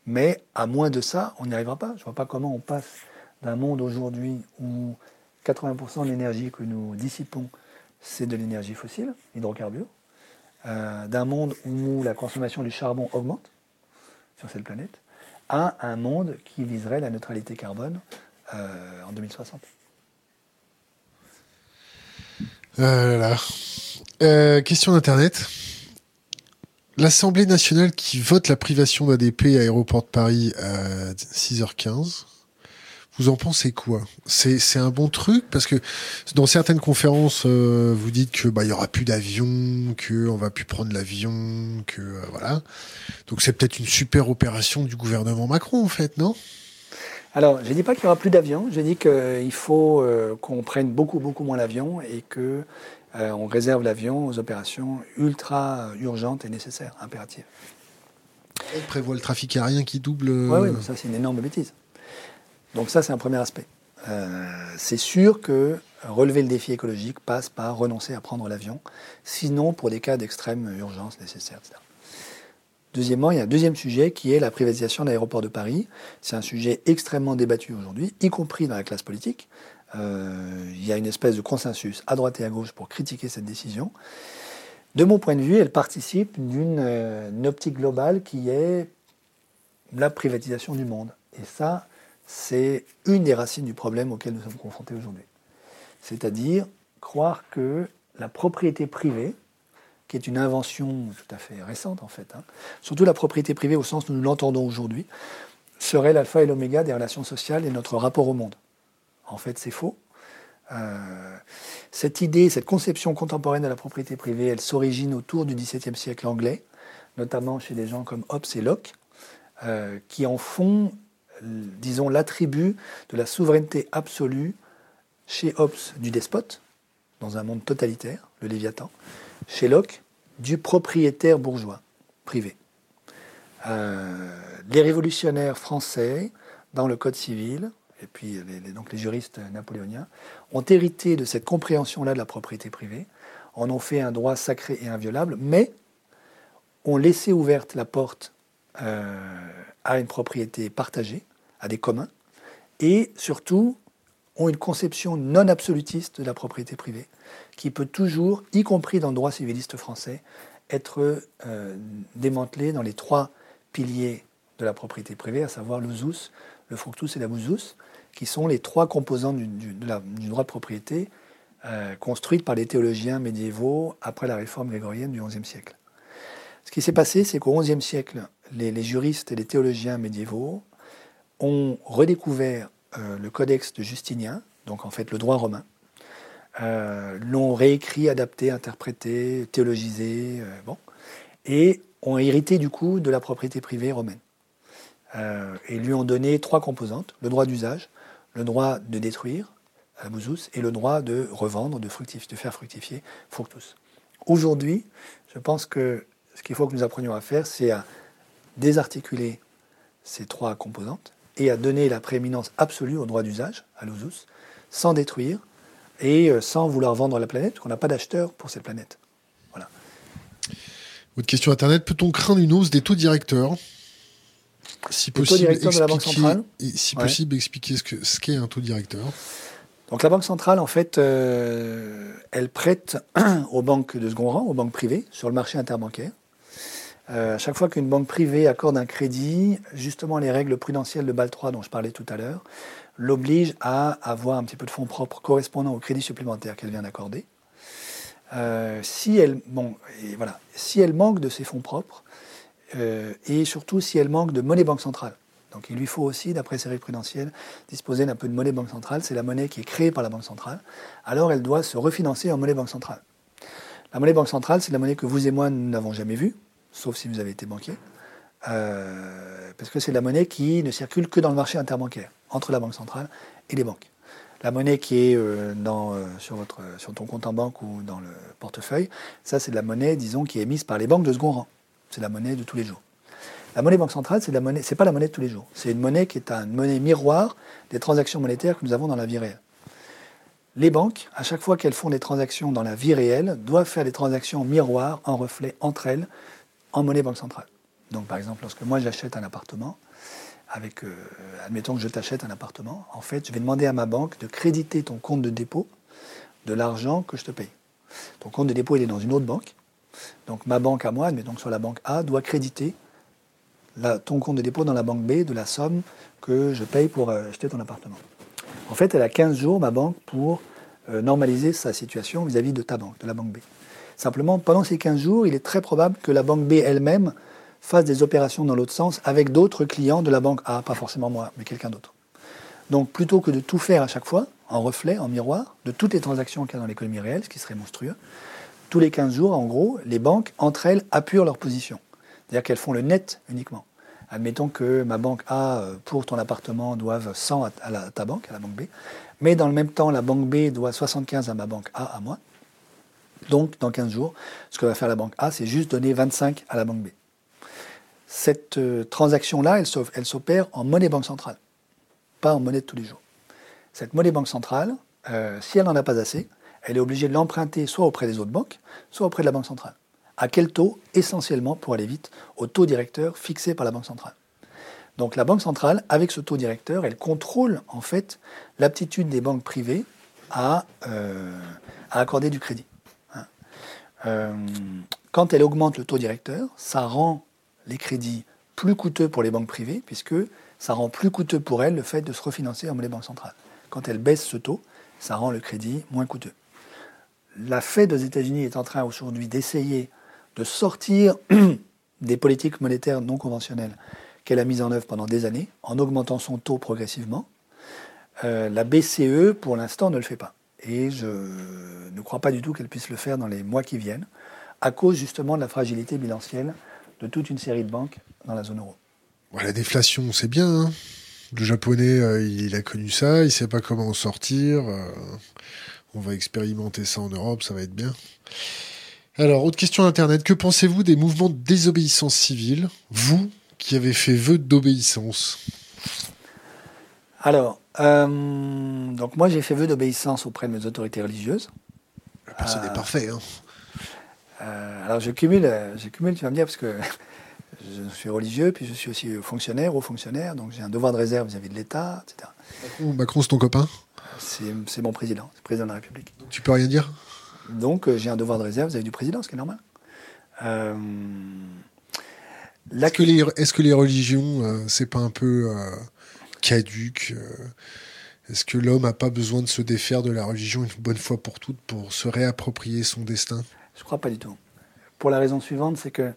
B: Mais à moins de ça, on n'y arrivera pas. Je ne vois pas comment on passe d'un monde aujourd'hui où 80% de l'énergie que nous dissipons, c'est de l'énergie fossile, hydrocarbures, euh, d'un monde où la consommation du charbon augmente, sur cette planète, à un monde qui viserait la neutralité carbone euh, en 2060.
A: Euh, question d'Internet. L'Assemblée nationale qui vote la privation d'ADP à Aéroport de Paris à 6h15 vous en pensez quoi? C'est un bon truc? Parce que dans certaines conférences, euh, vous dites que bah il y aura plus d'avions, que on va plus prendre l'avion, que euh, voilà. Donc c'est peut-être une super opération du gouvernement Macron en fait, non?
B: Alors je dis pas qu'il y aura plus d'avions. Je dis qu'il faut euh, qu'on prenne beaucoup beaucoup moins l'avion et que on réserve l'avion aux opérations ultra urgentes et nécessaires, impératives.
A: On prévoit le trafic aérien qui double.
B: Oui, ouais, ça c'est une énorme bêtise. Donc ça, c'est un premier aspect. Euh, c'est sûr que relever le défi écologique passe par renoncer à prendre l'avion, sinon pour des cas d'extrême urgence nécessaire, etc. Deuxièmement, il y a un deuxième sujet qui est la privatisation de l'aéroport de Paris. C'est un sujet extrêmement débattu aujourd'hui, y compris dans la classe politique. Euh, il y a une espèce de consensus à droite et à gauche pour critiquer cette décision. De mon point de vue, elle participe d'une euh, optique globale qui est la privatisation du monde. Et ça, c'est une des racines du problème auquel nous sommes confrontés aujourd'hui. C'est-à-dire croire que la propriété privée, qui est une invention tout à fait récente en fait, hein, surtout la propriété privée au sens où nous l'entendons aujourd'hui, serait l'alpha et l'oméga des relations sociales et notre rapport au monde. En fait, c'est faux. Euh, cette idée, cette conception contemporaine de la propriété privée, elle s'origine autour du XVIIe siècle anglais, notamment chez des gens comme Hobbes et Locke, euh, qui en font disons, l'attribut de la souveraineté absolue chez Hobbes du despote, dans un monde totalitaire, le Léviathan, chez Locke du propriétaire bourgeois, privé. Euh, les révolutionnaires français, dans le Code civil, et puis les, donc les juristes napoléoniens, ont hérité de cette compréhension-là de la propriété privée, en ont fait un droit sacré et inviolable, mais ont laissé ouverte la porte à une propriété partagée, à des communs, et surtout ont une conception non absolutiste de la propriété privée, qui peut toujours, y compris dans le droit civiliste français, être euh, démantelée dans les trois piliers de la propriété privée, à savoir le zus, le fructus et la musus, qui sont les trois composants du, droit de propriété euh, construites par les théologiens médiévaux après la réforme grégorienne du XIe siècle. Ce qui s'est passé, c'est qu'au XIe siècle, les, juristes et les théologiens médiévaux ont redécouvert euh, le codex de Justinien, donc en fait le droit romain, euh, l'ont réécrit, adapté, interprété, théologisé, euh, bon, et ont hérité du coup de la propriété privée romaine. et lui ont donné trois composantes, le droit d'usage, le droit de détruire, la et le droit de revendre, de, de faire fructifier, fructus. Aujourd'hui, je pense que ce qu'il faut que nous apprenions à faire, c'est à désarticuler ces trois composantes et à donner la prééminence absolue au droit d'usage, à l'usus, sans détruire et euh, sans vouloir vendre la planète, qu'on n'a pas d'acheteur pour cette planète. Voilà.
A: Question Internet, peut-on craindre une hausse des taux directeurs?
B: Si possible, de la Banque centrale?
A: Si possible, expliquer ce qu'est ce un taux directeur.
B: Donc la Banque centrale, en fait, euh, elle prête aux banques de second rang, aux banques privées, sur le marché interbancaire. Euh, à chaque fois qu'une banque privée accorde un crédit, justement les règles prudentielles de BAL 3 dont je parlais tout à l'heure l'obligent à avoir un petit peu de fonds propres correspondant au crédit supplémentaire qu'elle vient d'accorder. Euh, si, elle, bon, et voilà, si elle manque de ces fonds propres, euh, et surtout si elle manque de monnaie banque centrale. Donc il lui faut aussi, d'après ces règles prudentielles, disposer d'un peu de monnaie banque centrale. C'est la monnaie qui est créée par la banque centrale. Alors elle doit se refinancer en monnaie banque centrale. La monnaie banque centrale, c'est la monnaie que vous et moi n'avons jamais vue sauf si vous avez été banquier, euh, parce que c'est la monnaie qui ne circule que dans le marché interbancaire, entre la Banque centrale et les banques. La monnaie qui est euh, dans, sur, votre, sur ton compte en banque ou dans le portefeuille, ça c'est de la monnaie, disons, qui est émise par les banques de second rang. C'est la monnaie de tous les jours. La monnaie banque centrale, c'est monnaie, c'est pas la monnaie de tous les jours. C'est une monnaie qui est une monnaie miroir des transactions monétaires que nous avons dans la vie réelle. Les banques, à chaque fois qu'elles font des transactions dans la vie réelle, doivent faire des transactions miroirs en reflet entre elles en monnaie banque centrale. Donc par exemple, lorsque moi j'achète un appartement, avec, euh, admettons que je t'achète un appartement, en fait, je vais demander à ma banque de créditer ton compte de dépôt de l'argent que je te paye. Ton compte de dépôt, il est dans une autre banque. Donc ma banque à moi, admettons que sur la banque A, doit créditer ton compte de dépôt dans la banque B de la somme que je paye pour euh, acheter ton appartement. En fait, elle a 15 jours, ma banque, pour euh, normaliser sa situation vis à -vis de ta banque, de la banque B. Simplement, pendant ces 15 jours, il est très probable que la banque B elle-même fasse des opérations dans l'autre sens avec d'autres clients de la banque A, pas forcément moi, mais quelqu'un d'autre. Donc plutôt que de tout faire à chaque fois, en reflet, en miroir, de toutes les transactions qu'il y a dans l'économie réelle, ce qui serait monstrueux, tous les 15 jours, en gros, les banques, entre elles, apurent leur position. C'est-à-dire qu'elles font le net uniquement. Admettons que ma banque A, euh, pour ton appartement, doive 100 à, ta banque, à la banque B, mais dans le même temps, la banque B doit 75 à ma banque A, à moi. Donc, dans 15 jours, ce que va faire la banque A, c'est juste donner 25 à la banque B. Cette euh, transaction-là, elle s'opère en monnaie banque centrale, pas en monnaie de tous les jours. Cette monnaie banque centrale, euh, si elle n'en a pas assez, elle est obligée de l'emprunter soit auprès des autres banques, soit auprès de la banque centrale. À quel taux Essentiellement, pour aller vite, au taux directeur fixé par la banque centrale. Donc la banque centrale, avec ce taux directeur, elle contrôle en fait l'aptitude des banques privées à euh, accorder du crédit. Euh, quand elle augmente le taux directeur, ça rend les crédits plus coûteux pour les banques privées, puisque ça rend plus coûteux pour elles le fait de se refinancer en monnaie banque centrale. Quand elle baisse ce taux, ça rend le crédit moins coûteux. La Fed aux États-Unis est en train aujourd'hui d'essayer de sortir des politiques monétaires non conventionnelles qu'elle a mises en œuvre pendant des années, en augmentant son taux progressivement. Euh, la BCE, pour l'instant, ne le fait pas. Et je ne crois pas du tout qu'elle puisse le faire dans les mois qui viennent, à cause justement de la fragilité bilancielle de toute une série de banques dans la zone euro.
A: la déflation, c'est bien. Hein. le japonais, euh, il a connu ça, il ne sait pas comment en sortir. Euh, on va expérimenter ça en Europe, ça va être bien. Alors, autre question Internet. Que pensez-vous des mouvements de désobéissance civile, vous qui avez fait vœu d'obéissance?
B: Alors, euh, donc moi, j'ai fait vœu d'obéissance auprès de mes autorités religieuses.
A: Personne n'est euh, parfait. Hein.
B: Euh, alors je cumule, je cumule, tu vas me dire, parce que Je suis religieux, puis je suis aussi fonctionnaire, haut fonctionnaire, donc j'ai un devoir de réserve vis-à-vis de l'État, etc.
A: Macron, c'est ton copain?
B: C'est mon président, c'est le président de la République.
A: Tu peux rien dire?
B: Donc euh, j'ai un devoir de réserve vis-à-vis du président, ce qui est normal. Euh,
A: est-ce, que les, est-ce que les religions, euh, c'est pas un peu caduque Est-ce que l'homme n'a pas besoin de se défaire de la religion une bonne fois pour toutes pour se réapproprier son destin?
B: Je crois pas du tout. Pour la raison suivante, c'est que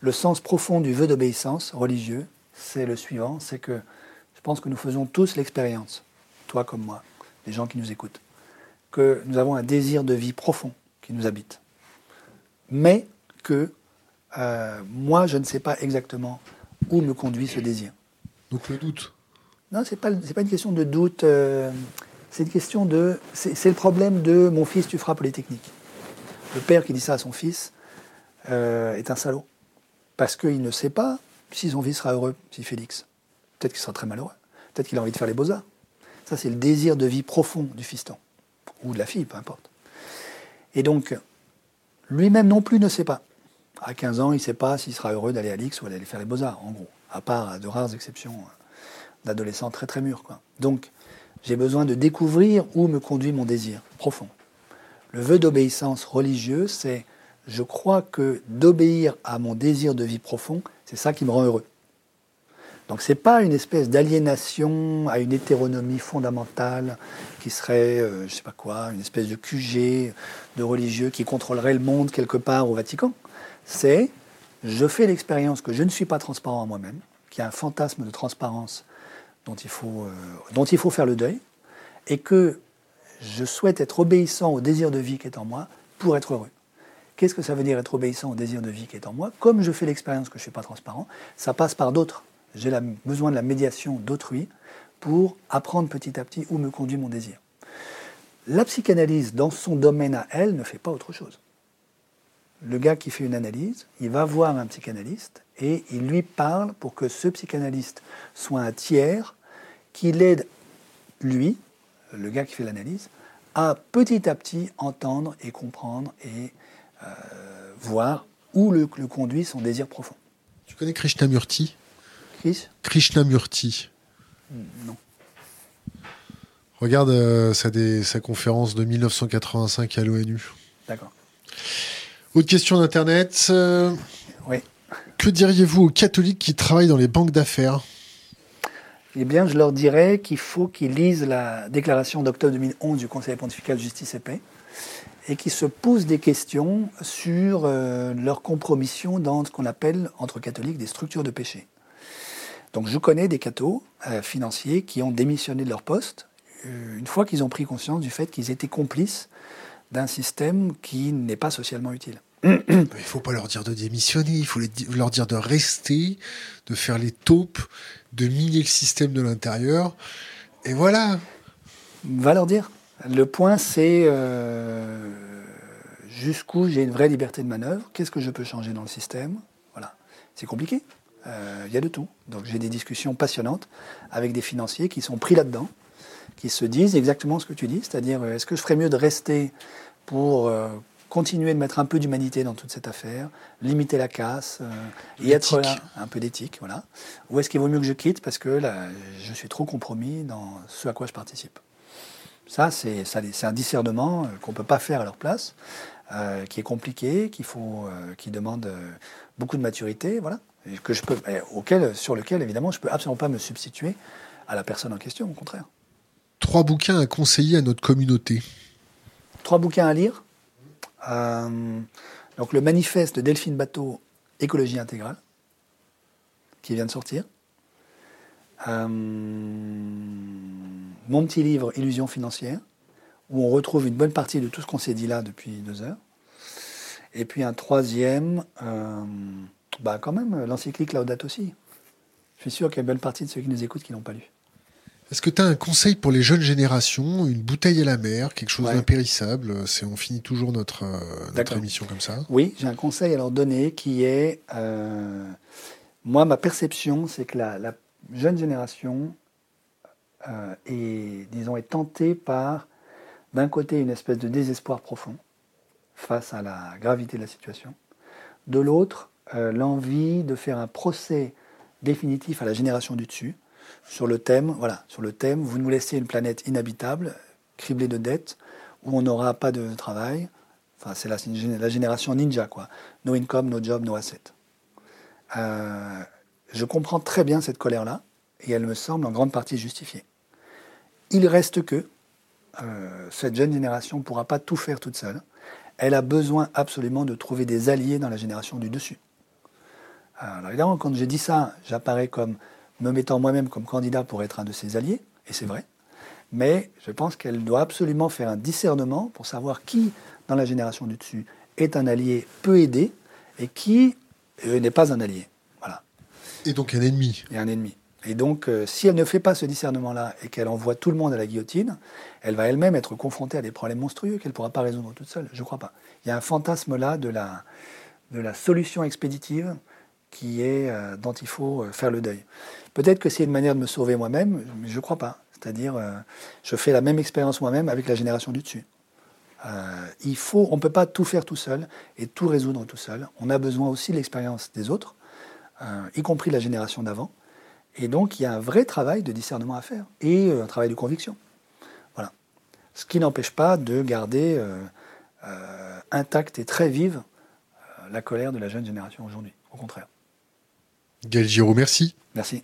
B: le sens profond du vœu d'obéissance religieux, c'est le suivant, c'est que je pense que nous faisons tous l'expérience, toi comme moi, les gens qui nous écoutent, que nous avons un désir de vie profond qui nous habite, mais que euh, moi, je ne sais pas exactement où me conduit ce désir.
A: Donc le doute
B: Non, ce n'est pas, pas, une question de doute, euh, c'est une question de... C'est le problème de mon fils, tu feras polytechnique. Le père qui dit ça à son fils euh, est un salaud parce qu'il ne sait pas si son fils sera heureux, si Félix. Peut-être qu'il sera très malheureux. Peut-être qu'il a envie de faire les beaux-arts. C'est le désir de vie profond du fiston, ou de la fille, peu importe. Et donc, lui-même non plus ne sait pas. À 15 ans, il ne sait pas s'il sera heureux d'aller à l'X ou d'aller faire les beaux-arts, en gros. À part de rares exceptions d'adolescents très très mûrs. Donc, j'ai besoin de découvrir où me conduit mon désir profond. Le vœu d'obéissance religieuse, c'est je crois que d'obéir à mon désir de vie profond, c'est ça qui me rend heureux. Donc ce n'est pas une espèce d'aliénation à une hétéronomie fondamentale qui serait, euh, je sais pas quoi, une espèce de QG de religieux qui contrôlerait le monde quelque part au Vatican. C'est, je fais l'expérience que je ne suis pas transparent à moi-même, qu'il y a un fantasme de transparence dont il faut, euh, dont il faut faire le deuil, et que je souhaite être obéissant au désir de vie qui est en moi pour être heureux. Qu'est-ce que ça veut dire être obéissant au désir de vie qui est en moi? Comme je fais l'expérience que je ne suis pas transparent, ça passe par d'autres. J'ai besoin de la médiation d'autrui pour apprendre petit à petit où me conduit mon désir. La psychanalyse, dans son domaine à elle, ne fait pas autre chose. Le gars qui fait une analyse, il va voir un psychanalyste et il lui parle pour que ce psychanalyste soit un tiers qui l'aide, lui, le gars qui fait l'analyse, à petit à petit entendre et comprendre et euh, voir où le, conduit son désir profond.
A: Tu connais Krishnamurti?
B: Chris
A: Krishnamurti.
B: Hmm, non.
A: Regarde euh, sa, conférence de 1985 à l'ONU.
B: D'accord.
A: Autre question d'Internet. Euh,
B: oui.
A: Que diriez-vous aux catholiques qui travaillent dans les banques d'affaires?
B: Eh bien, je leur dirais qu'il faut qu'ils lisent la déclaration d'octobre 2011 du Conseil pontifical de justice et paix, et qui se posent des questions sur euh, leur compromission dans ce qu'on appelle, entre catholiques, des structures de péché. Donc je connais des cathos euh, financiers qui ont démissionné de leur poste euh, une fois qu'ils ont pris conscience du fait qu'ils étaient complices d'un système qui n'est pas socialement utile.
A: Il ne faut pas leur dire de démissionner, il faut leur dire de rester, de faire les taupes, de miner le système de l'intérieur. Et voilà.
B: Va leur dire. Le point, c'est euh, jusqu'où j'ai une vraie liberté de manœuvre, qu'est-ce que je peux changer dans le système? Voilà. C'est compliqué. Euh, il y a de tout. Donc j'ai des discussions passionnantes avec des financiers qui sont pris là-dedans, qui se disent exactement ce que tu dis, c'est-à-dire euh, est-ce que je ferais mieux de rester pour continuer de mettre un peu d'humanité dans toute cette affaire, limiter la casse et être là, un peu d'éthique, voilà. Ou est-ce qu'il vaut mieux que je quitte parce que là, je suis trop compromis dans ce à quoi je participe? Ça, c'est un discernement euh, qu'on ne peut pas faire à leur place, euh, qui est compliqué, faut, euh, qui demande beaucoup de maturité, voilà, que je peux, auquel, sur lequel, évidemment, je ne peux absolument pas me substituer à la personne en question, au contraire.
A: Trois bouquins à conseiller à notre communauté.
B: Trois bouquins à lire. donc, le manifeste de Delphine Bateau, Écologie intégrale, qui vient de sortir. Euh, mon petit livre Illusion financière, où on retrouve une bonne partie de tout ce qu'on s'est dit là depuis deux heures. Et puis un troisième, euh, bah quand même, l'encyclique Laudato aussi. Je suis sûr qu'il y a une bonne partie de ceux qui nous écoutent qui n'ont pas lu.
A: Est-ce que tu as un conseil pour les jeunes générations, une bouteille à la mer, quelque chose d'impérissable C'est on finit toujours notre, euh, notre émission comme ça?
B: Oui, j'ai un conseil à leur donner qui est moi ma perception, c'est que la, la jeune génération euh, est, disons, est tentée par, d'un côté, une espèce de désespoir profond face à la gravité de la situation, de l'autre, l'envie de faire un procès définitif à la génération du dessus sur le thème, voilà, vous nous laissez une planète inhabitable, criblée de dettes, où on n'aura pas de travail. Enfin, c'est la, la, génération ninja, quoi. No income, no job, no asset. Euh, je comprends très bien cette colère-là, et elle me semble en grande partie justifiée. Il reste que euh, cette jeune génération ne pourra pas tout faire toute seule. Elle a besoin absolument de trouver des alliés dans la génération du dessus. Alors évidemment, quand j'ai dit ça, j'apparais comme me mettant moi-même comme candidat pour être un de ses alliés, et c'est vrai. Mais je pense qu'elle doit absolument faire un discernement pour savoir qui, dans la génération du dessus, est un allié peu aidé et qui euh, n'est pas un allié. Voilà.
A: Et donc un ennemi.
B: Et un ennemi. Et donc, euh, si elle ne fait pas ce discernement-là et qu'elle envoie tout le monde à la guillotine, elle va elle-même être confrontée à des problèmes monstrueux qu'elle ne pourra pas résoudre toute seule. Je ne crois pas. Il y a un fantasme là de la, de la solution expéditive qui est, euh, dont il faut faire le deuil. Peut-être que c'est une manière de me sauver moi-même, mais je ne crois pas. C'est-à-dire, je fais la même expérience moi-même avec la génération du dessus. Euh, il faut, on ne peut pas tout faire tout seul et tout résoudre tout seul. On a besoin aussi de l'expérience des autres, euh, y compris la génération d'avant. Et donc, il y a un vrai travail de discernement à faire et euh, un travail de conviction. Voilà. Ce qui n'empêche pas de garder intacte et très vive la colère de la jeune génération aujourd'hui. Au contraire.
A: Gaël Giraud, merci.
B: Merci.